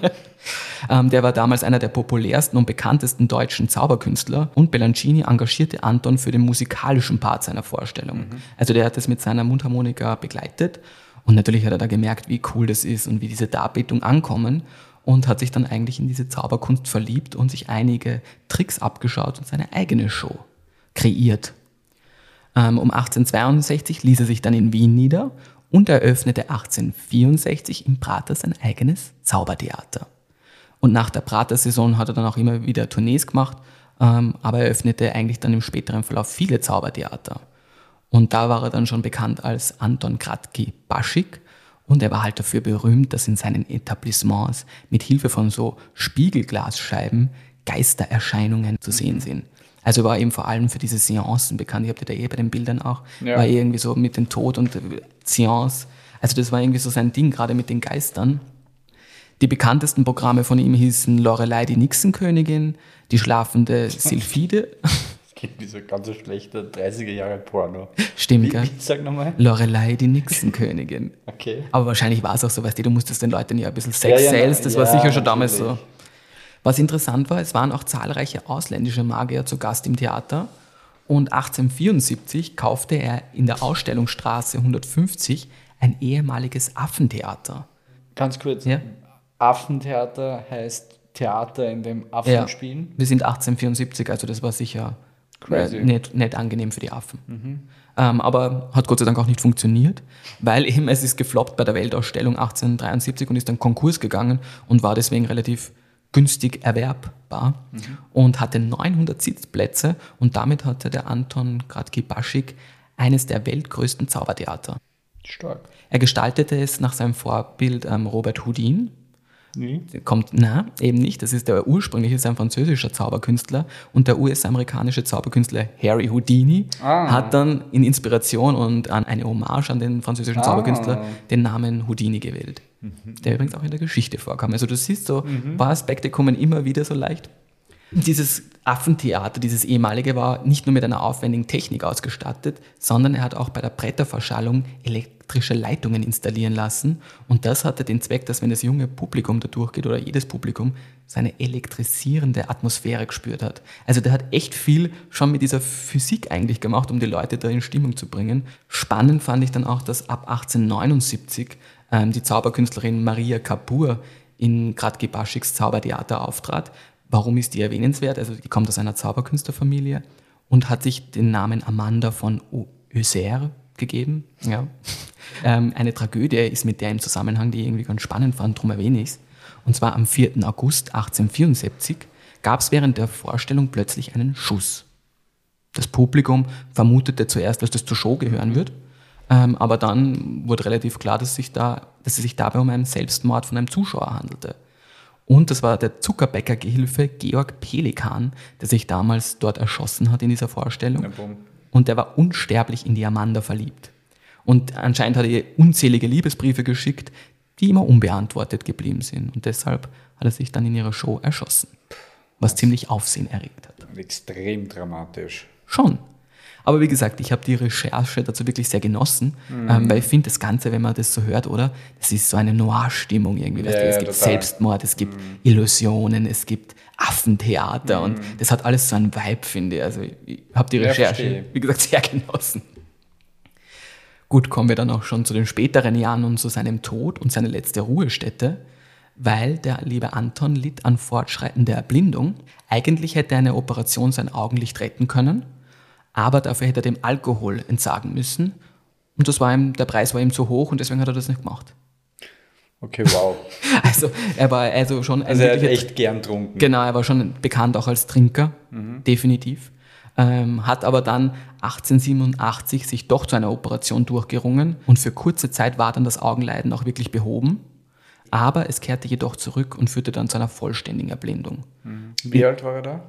ähm, der war damals einer der populärsten und bekanntesten deutschen Zauberkünstler und Bellancini engagierte Anton für den musikalischen Part seiner Vorstellung. Mhm. Also der hat das mit seiner Mundharmonika begleitet und natürlich hat er da gemerkt, wie cool das ist und wie diese Darbietung ankommen und hat sich dann eigentlich in diese Zauberkunst verliebt und sich einige Tricks abgeschaut und seine eigene Show kreiert. Ähm, um 1862 ließ er sich dann in Wien nieder und eröffnete 1864 im Prater sein eigenes Zaubertheater. Und nach der Prater-Saison hat er dann auch immer wieder Tournees gemacht, ähm, aber er öffnete eigentlich dann im späteren Verlauf viele Zaubertheater. Und da war er dann schon bekannt als Anton Kratky Baschik. Und er war halt dafür berühmt, dass in seinen Etablissements mit Hilfe von so Spiegelglasscheiben Geistererscheinungen zu sehen sind. Also war eben vor allem für diese Seancen bekannt. Ich habe da eh bei den Bildern auch, ja. war irgendwie so mit dem Tod und Seance. Also das war irgendwie so sein Ding, gerade mit den Geistern. Die bekanntesten Programme von ihm hießen Lorelei, die Nixenkönigin, die schlafende Sylphide. Geht wie so ein ganz schlechter 30er Jahre Porno. Stimmt, Wie, gell? sag nochmal. Lorelei, die Nixenkönigin. Okay. Aber wahrscheinlich war es auch so, weißt du, du musstest den Leuten ja ein bisschen Ja, Sex ja, sales, das war ja, sicher schon damals natürlich. so. Was interessant war, es waren auch zahlreiche ausländische Magier zu Gast im Theater und 1874 kaufte er in der Ausstellungsstraße 150 ein ehemaliges Affentheater. Ganz kurz. Ja? Affentheater heißt Theater, in dem Affen Ja. spielen. Wir sind 1874, also das war sicher Crazy. äh, nicht, nicht angenehm für die Affen. Ähm, aber hat Gott sei Dank auch nicht funktioniert, weil eben es ist gefloppt bei der Weltausstellung 1873 und ist dann Konkurs gegangen und war deswegen relativ günstig erwerbbar und hatte 900 Sitzplätze und damit hatte der Anton Gradki-Baschik eines der weltgrößten Zaubertheater. Stark. Er gestaltete es nach seinem Vorbild ähm, Robert Houdin, Nee. kommt, na, eben nicht. Das ist der ursprüngliche, ist ein französischer Zauberkünstler und der US-amerikanische Zauberkünstler Harry Houdini Ah. hat dann in Inspiration und an eine Hommage an den französischen Ah. Zauberkünstler den Namen Houdini gewählt. Mhm. Der übrigens auch in der Geschichte vorkam. Also du siehst so, ein paar Aspekte kommen immer wieder so leicht. Dieses Affentheater, dieses ehemalige, war nicht nur mit einer aufwendigen Technik ausgestattet, sondern er hat auch bei der Bretterverschallung elektrische Leitungen installieren lassen. Und das hatte den Zweck, dass wenn das junge Publikum da durchgeht oder jedes Publikum, so eine elektrisierende Atmosphäre gespürt hat. Also der hat echt viel schon mit dieser Physik eigentlich gemacht, um die Leute da in Stimmung zu bringen. Spannend fand ich dann auch, dass ab 1879 ähm, die Zauberkünstlerin Maria Kapur in Gradki Baschiks Zaubertheater auftrat. Warum ist die erwähnenswert? Also die kommt aus einer Zauberkünstlerfamilie und hat sich den Namen Amanda von Oeser gegeben. Ja. Ähm, eine Tragödie ist mit der im Zusammenhang, die ich irgendwie ganz spannend fand, darum erwähne ich es. Und zwar am 4. August 1874 gab es während der Vorstellung plötzlich einen Schuss. Das Publikum vermutete zuerst, dass das zur Show gehören wird, ähm, aber dann wurde relativ klar, dass, sich da, dass es sich dabei um einen Selbstmord von einem Zuschauer handelte. Und das war der Zuckerbäcker-Gehilfe Georg Pelikan, der sich damals dort erschossen hat in dieser Vorstellung. Ja. Und der war unsterblich in die Amanda verliebt. Und anscheinend hat er ihr unzählige Liebesbriefe geschickt, die immer unbeantwortet geblieben sind. Und deshalb hat er sich dann in ihrer Show erschossen. Was ziemlich Aufsehen erregt hat. Extrem dramatisch. Schon. Aber wie gesagt, ich habe die Recherche dazu wirklich sehr genossen, ähm, weil ich finde das Ganze, wenn man das so hört, oder? Das ist so eine Noir-Stimmung irgendwie. weißt Ja, du? Es ja, gibt total. Selbstmord, es gibt Illusionen, es gibt Affentheater und das hat alles so einen Vibe, finde ich. Also ich habe die Ja, Recherche, verstehe. wie gesagt, sehr genossen. Gut, kommen wir dann auch schon zu den späteren Jahren und zu seinem Tod und seine letzte Ruhestätte, weil der liebe Anton litt an fortschreitender Erblindung. Eigentlich hätte eine Operation sein Augenlicht retten können, aber dafür hätte er dem Alkohol entsagen müssen. Und das war ihm, der Preis war ihm zu hoch und deswegen hat er das nicht gemacht. Okay, wow. Also er war also schon Also er hat echt gern trunken. Genau, er war schon bekannt auch als Trinker, definitiv. Ähm, hat aber dann 1887 sich doch zu einer Operation durchgerungen und für kurze Zeit war dann das Augenleiden auch wirklich behoben. Aber es kehrte jedoch zurück und führte dann zu einer vollständigen Erblindung. Wie alt war er da?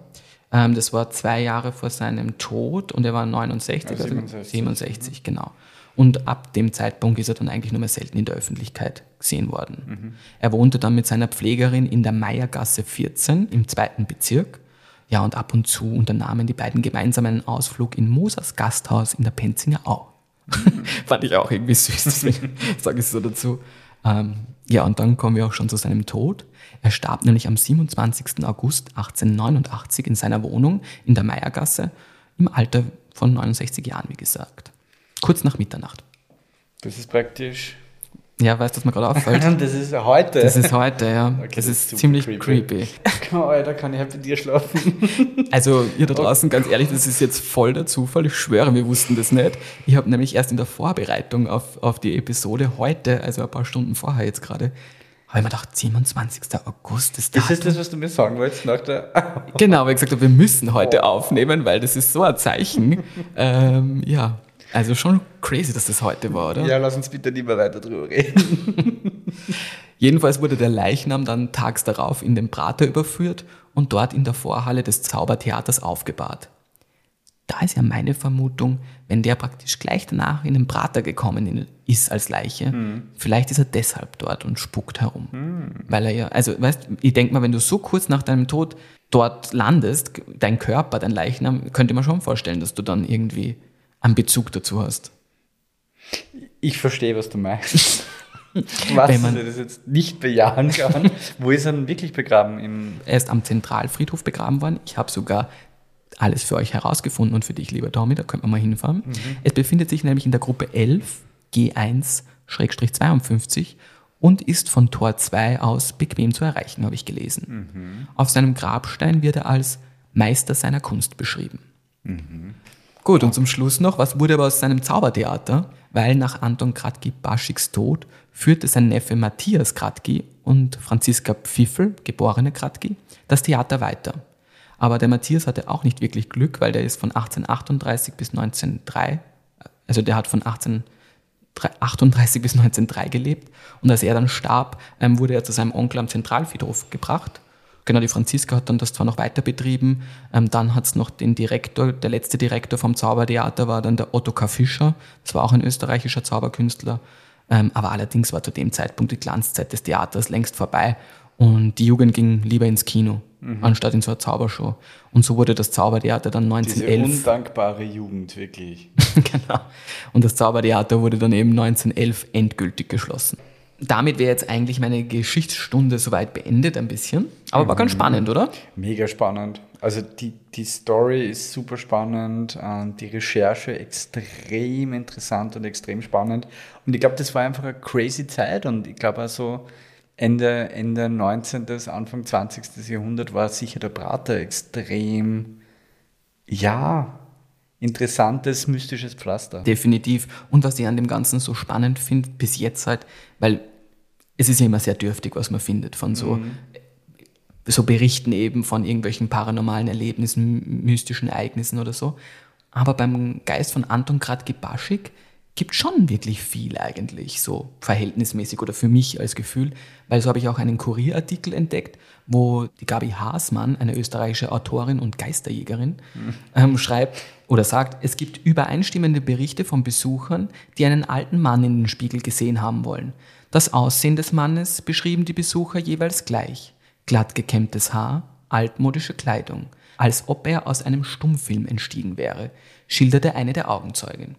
Ähm, das war zwei Jahre vor seinem Tod und er war 69, Ja, also 67. 67, genau. Und ab dem Zeitpunkt ist er dann eigentlich nur mehr selten in der Öffentlichkeit gesehen worden. Mhm. Er wohnte dann mit seiner Pflegerin in der Meiergasse 14 im zweiten Bezirk. Ja, und ab und zu unternahmen die beiden gemeinsam einen Ausflug in Mosers Gasthaus in der Penzinger Au. Fand ich auch irgendwie süß, deswegen sage ich es so dazu. Ähm, ja, und dann kommen wir auch schon zu seinem Tod. Er starb nämlich am 27. August 1889 in seiner Wohnung in der Meiergasse im Alter von 69 Jahren, wie gesagt. Kurz nach Mitternacht. Das ist praktisch. Ja, weißt du, was mir gerade auffällt? Das ist heute. Das ist heute, ja. Okay, das das ist ist ziemlich creepy. creepy. Alter, kann ich halt bei dir schlafen? Also ihr da draußen, ganz ehrlich, das ist jetzt voll der Zufall. Ich schwöre, wir wussten das nicht. Ich habe nämlich erst in der Vorbereitung auf, auf die Episode heute, also ein paar Stunden vorher jetzt gerade, habe ich mir gedacht, 27. August ist Das da. ist das, was du mir sagen wolltest nach der. Genau, weil ich gesagt habe, wir müssen heute aufnehmen, weil das ist so ein Zeichen. ähm, ja, also schon crazy, dass das heute war, oder? Ja, lass uns bitte nicht mehr weiter drüber reden. Jedenfalls wurde der Leichnam dann tags darauf in den Prater überführt und dort in der Vorhalle des Zaubertheaters aufgebahrt. Da ist ja meine Vermutung, wenn der praktisch gleich danach in den Prater gekommen ist als Leiche, vielleicht ist er deshalb dort und spuckt herum. Weil er ja, also weißt, ich denke mal, wenn du so kurz nach deinem Tod dort landest, dein Körper, dein Leichnam, könnte man schon vorstellen, dass du dann irgendwie einen Bezug dazu hast. Ich verstehe, was du meinst. Was, Wenn man- das jetzt nicht bejahen kann. Wo ist er denn wirklich begraben? Im Er ist am Zentralfriedhof begraben worden. Ich habe sogar alles für euch herausgefunden und für dich, lieber Tommy, da könnte man mal hinfahren. Es befindet sich nämlich in der Gruppe 11 G1-52 und ist von Tor 2 aus bequem zu erreichen, habe ich gelesen. Auf seinem Grabstein wird er als Meister seiner Kunst beschrieben. Gut, und zum Schluss noch, was wurde aber aus seinem Zaubertheater? Weil nach Anton Kratky Baschiks Tod führte sein Neffe Matthias Kratky und Franziska Pfiffel, geborene Kratky, das Theater weiter. Aber der Matthias hatte auch nicht wirklich Glück, weil der ist von 1838 bis 1903, also der hat von 1838 bis 1903 gelebt und als er dann starb, ähm, wurde er zu seinem Onkel am Zentralfriedhof gebracht. Genau, die Franziska hat dann das zwar noch weiter betrieben, ähm, dann hat es noch den Direktor, der letzte Direktor vom Zaubertheater war dann der Otto K. Fischer, das war auch ein österreichischer Zauberkünstler, ähm, aber allerdings war zu dem Zeitpunkt die Glanzzeit des Theaters längst vorbei und die Jugend ging lieber ins Kino, anstatt in so eine Zaubershow. Und so wurde das Zaubertheater dann diese 1911 undankbare Jugend, wirklich. genau. Und das Zaubertheater wurde dann eben 1911 endgültig geschlossen. Damit wäre jetzt eigentlich meine Geschichtsstunde soweit beendet ein bisschen. Aber war ganz spannend, oder? Mega spannend. Also die, die Story ist super spannend, und die Recherche extrem interessant und extrem spannend. Und ich glaube, das war einfach eine crazy Zeit und ich glaube also Ende, Ende 19., Anfang 20. Jahrhundert war sicher der Prater extrem, ja, interessantes, mystisches Pflaster. Definitiv. Und was ich an dem Ganzen so spannend finde, bis jetzt halt, weil es ist ja immer sehr dürftig, was man findet von so, so Berichten eben von irgendwelchen paranormalen Erlebnissen, mystischen Ereignissen oder so. Aber beim Geist von Anton Kratky-Baschik gibt schon wirklich viel eigentlich, so verhältnismäßig oder für mich als Gefühl, weil so habe ich auch einen Kurierartikel entdeckt, wo die Gabi Haasmann, eine österreichische Autorin und Geisterjägerin, ähm, schreibt oder sagt, es gibt übereinstimmende Berichte von Besuchern, die einen alten Mann in den Spiegel gesehen haben wollen. Das Aussehen des Mannes beschrieben die Besucher jeweils gleich. Glatt gekämmtes Haar, altmodische Kleidung, als ob er aus einem Stummfilm entstiegen wäre, schilderte eine der Augenzeugen.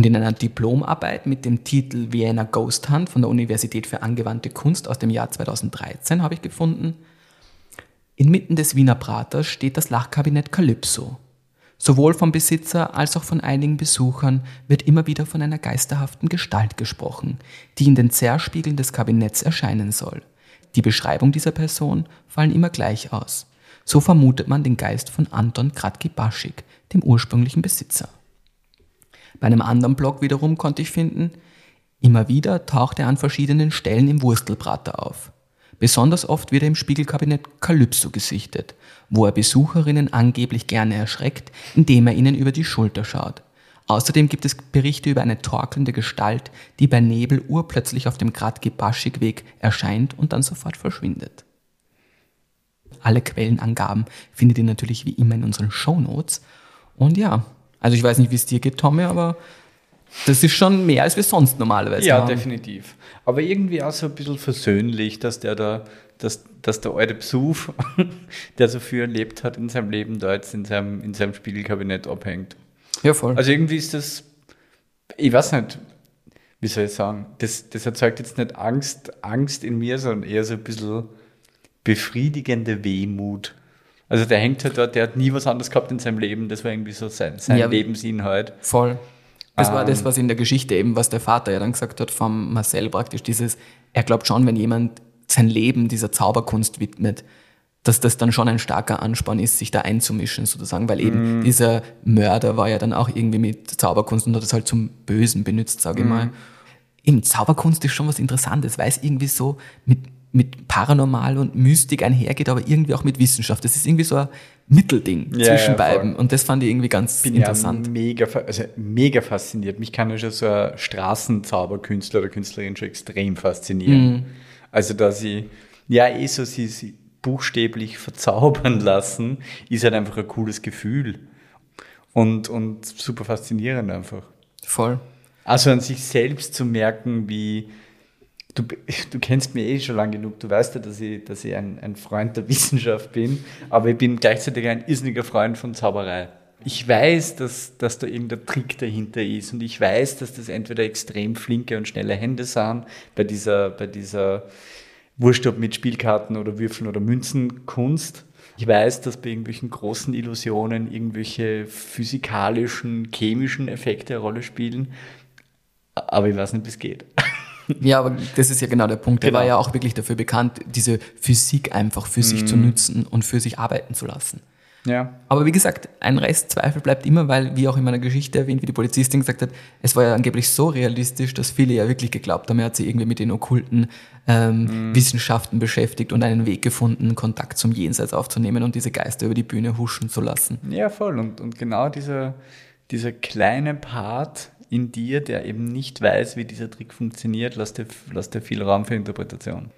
Und in einer Diplomarbeit mit dem Titel Vienna Ghost Hunt von der Universität für angewandte Kunst aus dem Jahr 2013 habe ich gefunden, inmitten des Wiener Praters steht das Lachkabinett Calypso. Sowohl vom Besitzer als auch von einigen Besuchern wird immer wieder von einer geisterhaften Gestalt gesprochen, die in den Zerspiegeln des Kabinetts erscheinen soll. Die Beschreibung dieser Person fallen immer gleich aus. So vermutet man den Geist von Anton Kratky-Baschik, dem ursprünglichen Besitzer. Bei einem anderen Blog wiederum konnte ich finden, immer wieder taucht er an verschiedenen Stellen im Wurstelprater auf. Besonders oft wird er im Spiegelkabinett Kalypso gesichtet, wo er Besucherinnen angeblich gerne erschreckt, indem er ihnen über die Schulter schaut. Außerdem gibt es Berichte über eine torkelnde Gestalt, die bei Nebel urplötzlich auf dem Gradgebaschik-Weg erscheint und dann sofort verschwindet. Alle Quellenangaben findet ihr natürlich wie immer in unseren Shownotes. Und ja, also ich weiß nicht, wie es dir geht, Tommy, aber das ist schon mehr, als wir sonst normalerweise Ja, haben. definitiv. Aber irgendwie auch so ein bisschen versöhnlich, dass der da, dass, dass der alte Besuch, der so viel erlebt hat in seinem Leben, da jetzt in seinem, in seinem Spiegelkabinett abhängt. Ja, voll. Also irgendwie ist das, ich weiß nicht, wie soll ich sagen, das, das erzeugt jetzt nicht Angst, Angst in mir, sondern eher so ein bisschen befriedigende Wehmut. Also der hängt halt dort, der hat nie was anderes gehabt in seinem Leben, das war irgendwie so sein, sein Ja. Lebensinhalt. Voll. Das war Ähm. das, was in der Geschichte eben, was der Vater ja dann gesagt hat vom Marcel praktisch, dieses, er glaubt schon, wenn jemand sein Leben dieser Zauberkunst widmet, dass das dann schon ein starker Ansporn ist, sich da einzumischen sozusagen, weil eben dieser Mörder war ja dann auch irgendwie mit Zauberkunst und hat es halt zum Bösen benutzt, sage ich Mhm. mal. Eben Zauberkunst ist schon was Interessantes, weil es irgendwie so mit, mit Paranormal und Mystik einhergeht, aber irgendwie auch mit Wissenschaft. Das ist irgendwie so ein Mittelding Ja, zwischen ja, beiden und das fand ich irgendwie ganz bin interessant. ja mega, also mega fasziniert. Mich kann ja schon so ein Straßenzauberkünstler oder Künstlerin schon extrem faszinieren. Mhm. Also, dass sie, ja, eh so sie, sie buchstäblich verzaubern lassen, ist halt einfach ein cooles Gefühl. Und, und super faszinierend einfach. Voll. Also an sich selbst zu merken, wie, Du, du kennst mich eh schon lange genug. Du weißt ja, dass ich, dass ich ein, ein Freund der Wissenschaft bin, aber ich bin gleichzeitig ein irrsinniger Freund von Zauberei. Ich weiß, dass, dass da irgendein Trick dahinter ist und ich weiß, dass das entweder extrem flinke und schnelle Hände sind bei dieser, bei dieser Wurscht ob mit Spielkarten oder Würfeln oder Münzen Kunst. Ich weiß, dass bei irgendwelchen großen Illusionen irgendwelche physikalischen, chemischen Effekte eine Rolle spielen, aber ich weiß nicht, wie es geht. Ja, aber das ist ja genau der Punkt. Der Genau. war ja auch wirklich dafür bekannt, diese Physik einfach für sich Mhm. zu nutzen und für sich arbeiten zu lassen. Ja. Aber wie gesagt, ein Restzweifel bleibt immer, weil, wie auch in meiner Geschichte erwähnt, wie die Polizistin gesagt hat, es war ja angeblich so realistisch, dass viele ja wirklich geglaubt haben, er hat sich irgendwie mit den okkulten ähm, Wissenschaften beschäftigt und einen Weg gefunden, Kontakt zum Jenseits aufzunehmen und diese Geister über die Bühne huschen zu lassen. Ja, voll. Und, und genau dieser, dieser kleine Part in dir, der eben nicht weiß, wie dieser Trick funktioniert, lässt dir, lässt dir viel Raum für Interpretation.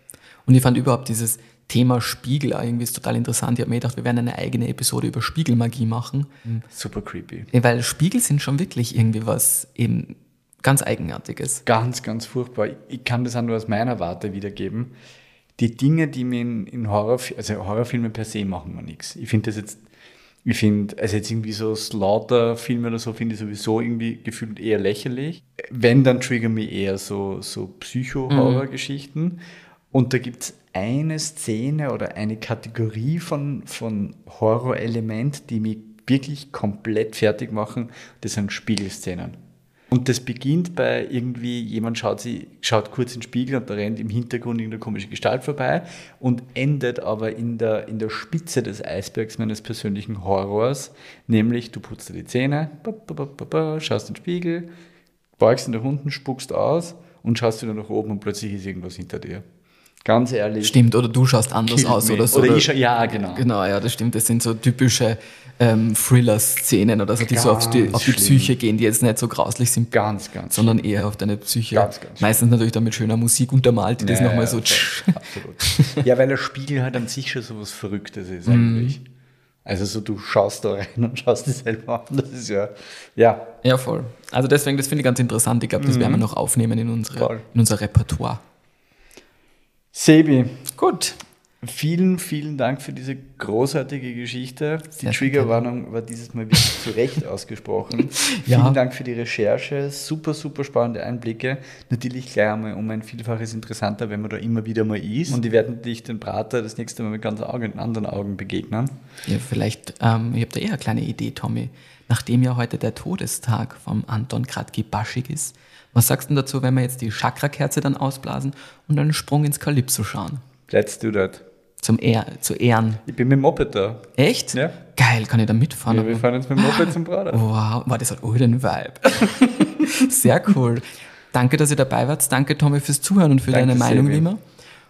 Und ich fand überhaupt dieses Thema Spiegel irgendwie ist total interessant. Ich habe mir gedacht, wir werden eine eigene Episode über Spiegelmagie machen, Super creepy. weil Spiegel sind schon wirklich irgendwie was eben ganz Eigenartiges. Ganz, ganz furchtbar. Ich kann das auch nur aus meiner Warte wiedergeben. Die Dinge, die mir in, in Horrorfilmen, also Horrorfilme per se machen mir nichts. Ich finde das jetzt, ich finde, also jetzt irgendwie so Slaughter-Filme oder so, finde ich sowieso irgendwie gefühlt eher lächerlich. Wenn, dann triggern mich eher so, so Psycho-Horror-Geschichten. Und da gibt es eine Szene oder eine Kategorie von, von Horrorelement, die mich wirklich komplett fertig machen. Das sind Spiegelszenen. Und das beginnt bei irgendwie, jemand schaut, sie, schaut kurz in den Spiegel und da rennt im Hintergrund irgendeine komische Gestalt vorbei und endet aber in der, in der Spitze des Eisbergs meines persönlichen Horrors, nämlich du putzt dir die Zähne, schaust in den Spiegel, beugst ihn nach unten, spuckst aus und schaust wieder nach oben und plötzlich ist irgendwas hinter dir. Ganz ehrlich. Stimmt, oder du schaust anders aus oder so. Oder ich schau, ja, genau. Genau, ja, das stimmt. Das sind so typische ähm, Thriller-Szenen oder so, die so auf die, Ganz auf die schlimm. Psyche gehen, die jetzt nicht so grauslich sind, Ganz, ganz. sondern eher auf deine Psyche. Ganz, ganz Meistens natürlich dann mit schöner Musik untermalt, die das Ja, nochmal ja, so. voll. Absolut. Ja, weil der Spiegel halt an sich schon so was Verrücktes ist Mhm. eigentlich. Also so du schaust da rein und schaust dich selber an. Das ist ja, ja, Ja, voll. Also deswegen, das finde ich ganz interessant. Ich glaube, das werden wir noch aufnehmen in, unsere, Mhm. Voll. in unser Repertoire. Sebi, Gut. vielen, vielen Dank für diese großartige Geschichte. Die Triggerwarnung war dieses Mal wirklich zu Recht ausgesprochen. Ja. Vielen Dank für die Recherche. Super, super spannende Einblicke. Natürlich gleich einmal um ein Vielfaches interessanter, wenn man da immer wieder mal ist. Und die werden dich den Prater das nächste Mal mit ganz Augen, anderen Augen begegnen. Ja, vielleicht, ähm, ich habe da eher eine kleine Idee, Tommy. Nachdem ja heute der Todestag vom Anton Kratki Baschig ist, was sagst du denn dazu, wenn wir jetzt die Chakrakerze dann ausblasen und einen Sprung ins Kalypso schauen? Let's do that. Zum Ehr, zu Ehren. Ich bin mit dem Moped da. Echt? Ja. Geil, kann ich da mitfahren? Ja, wir fahren jetzt mit dem Moped zum Prater. Wow, war das hat auch den Vibe. Sehr cool. Danke, dass ihr dabei wart. Danke, Tommy, fürs Zuhören und für Danke, deine Meinung, wie immer.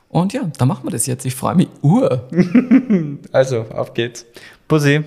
Und ja, dann machen wir das jetzt. Ich freue mich. Ur. Also, auf geht's. Pussy.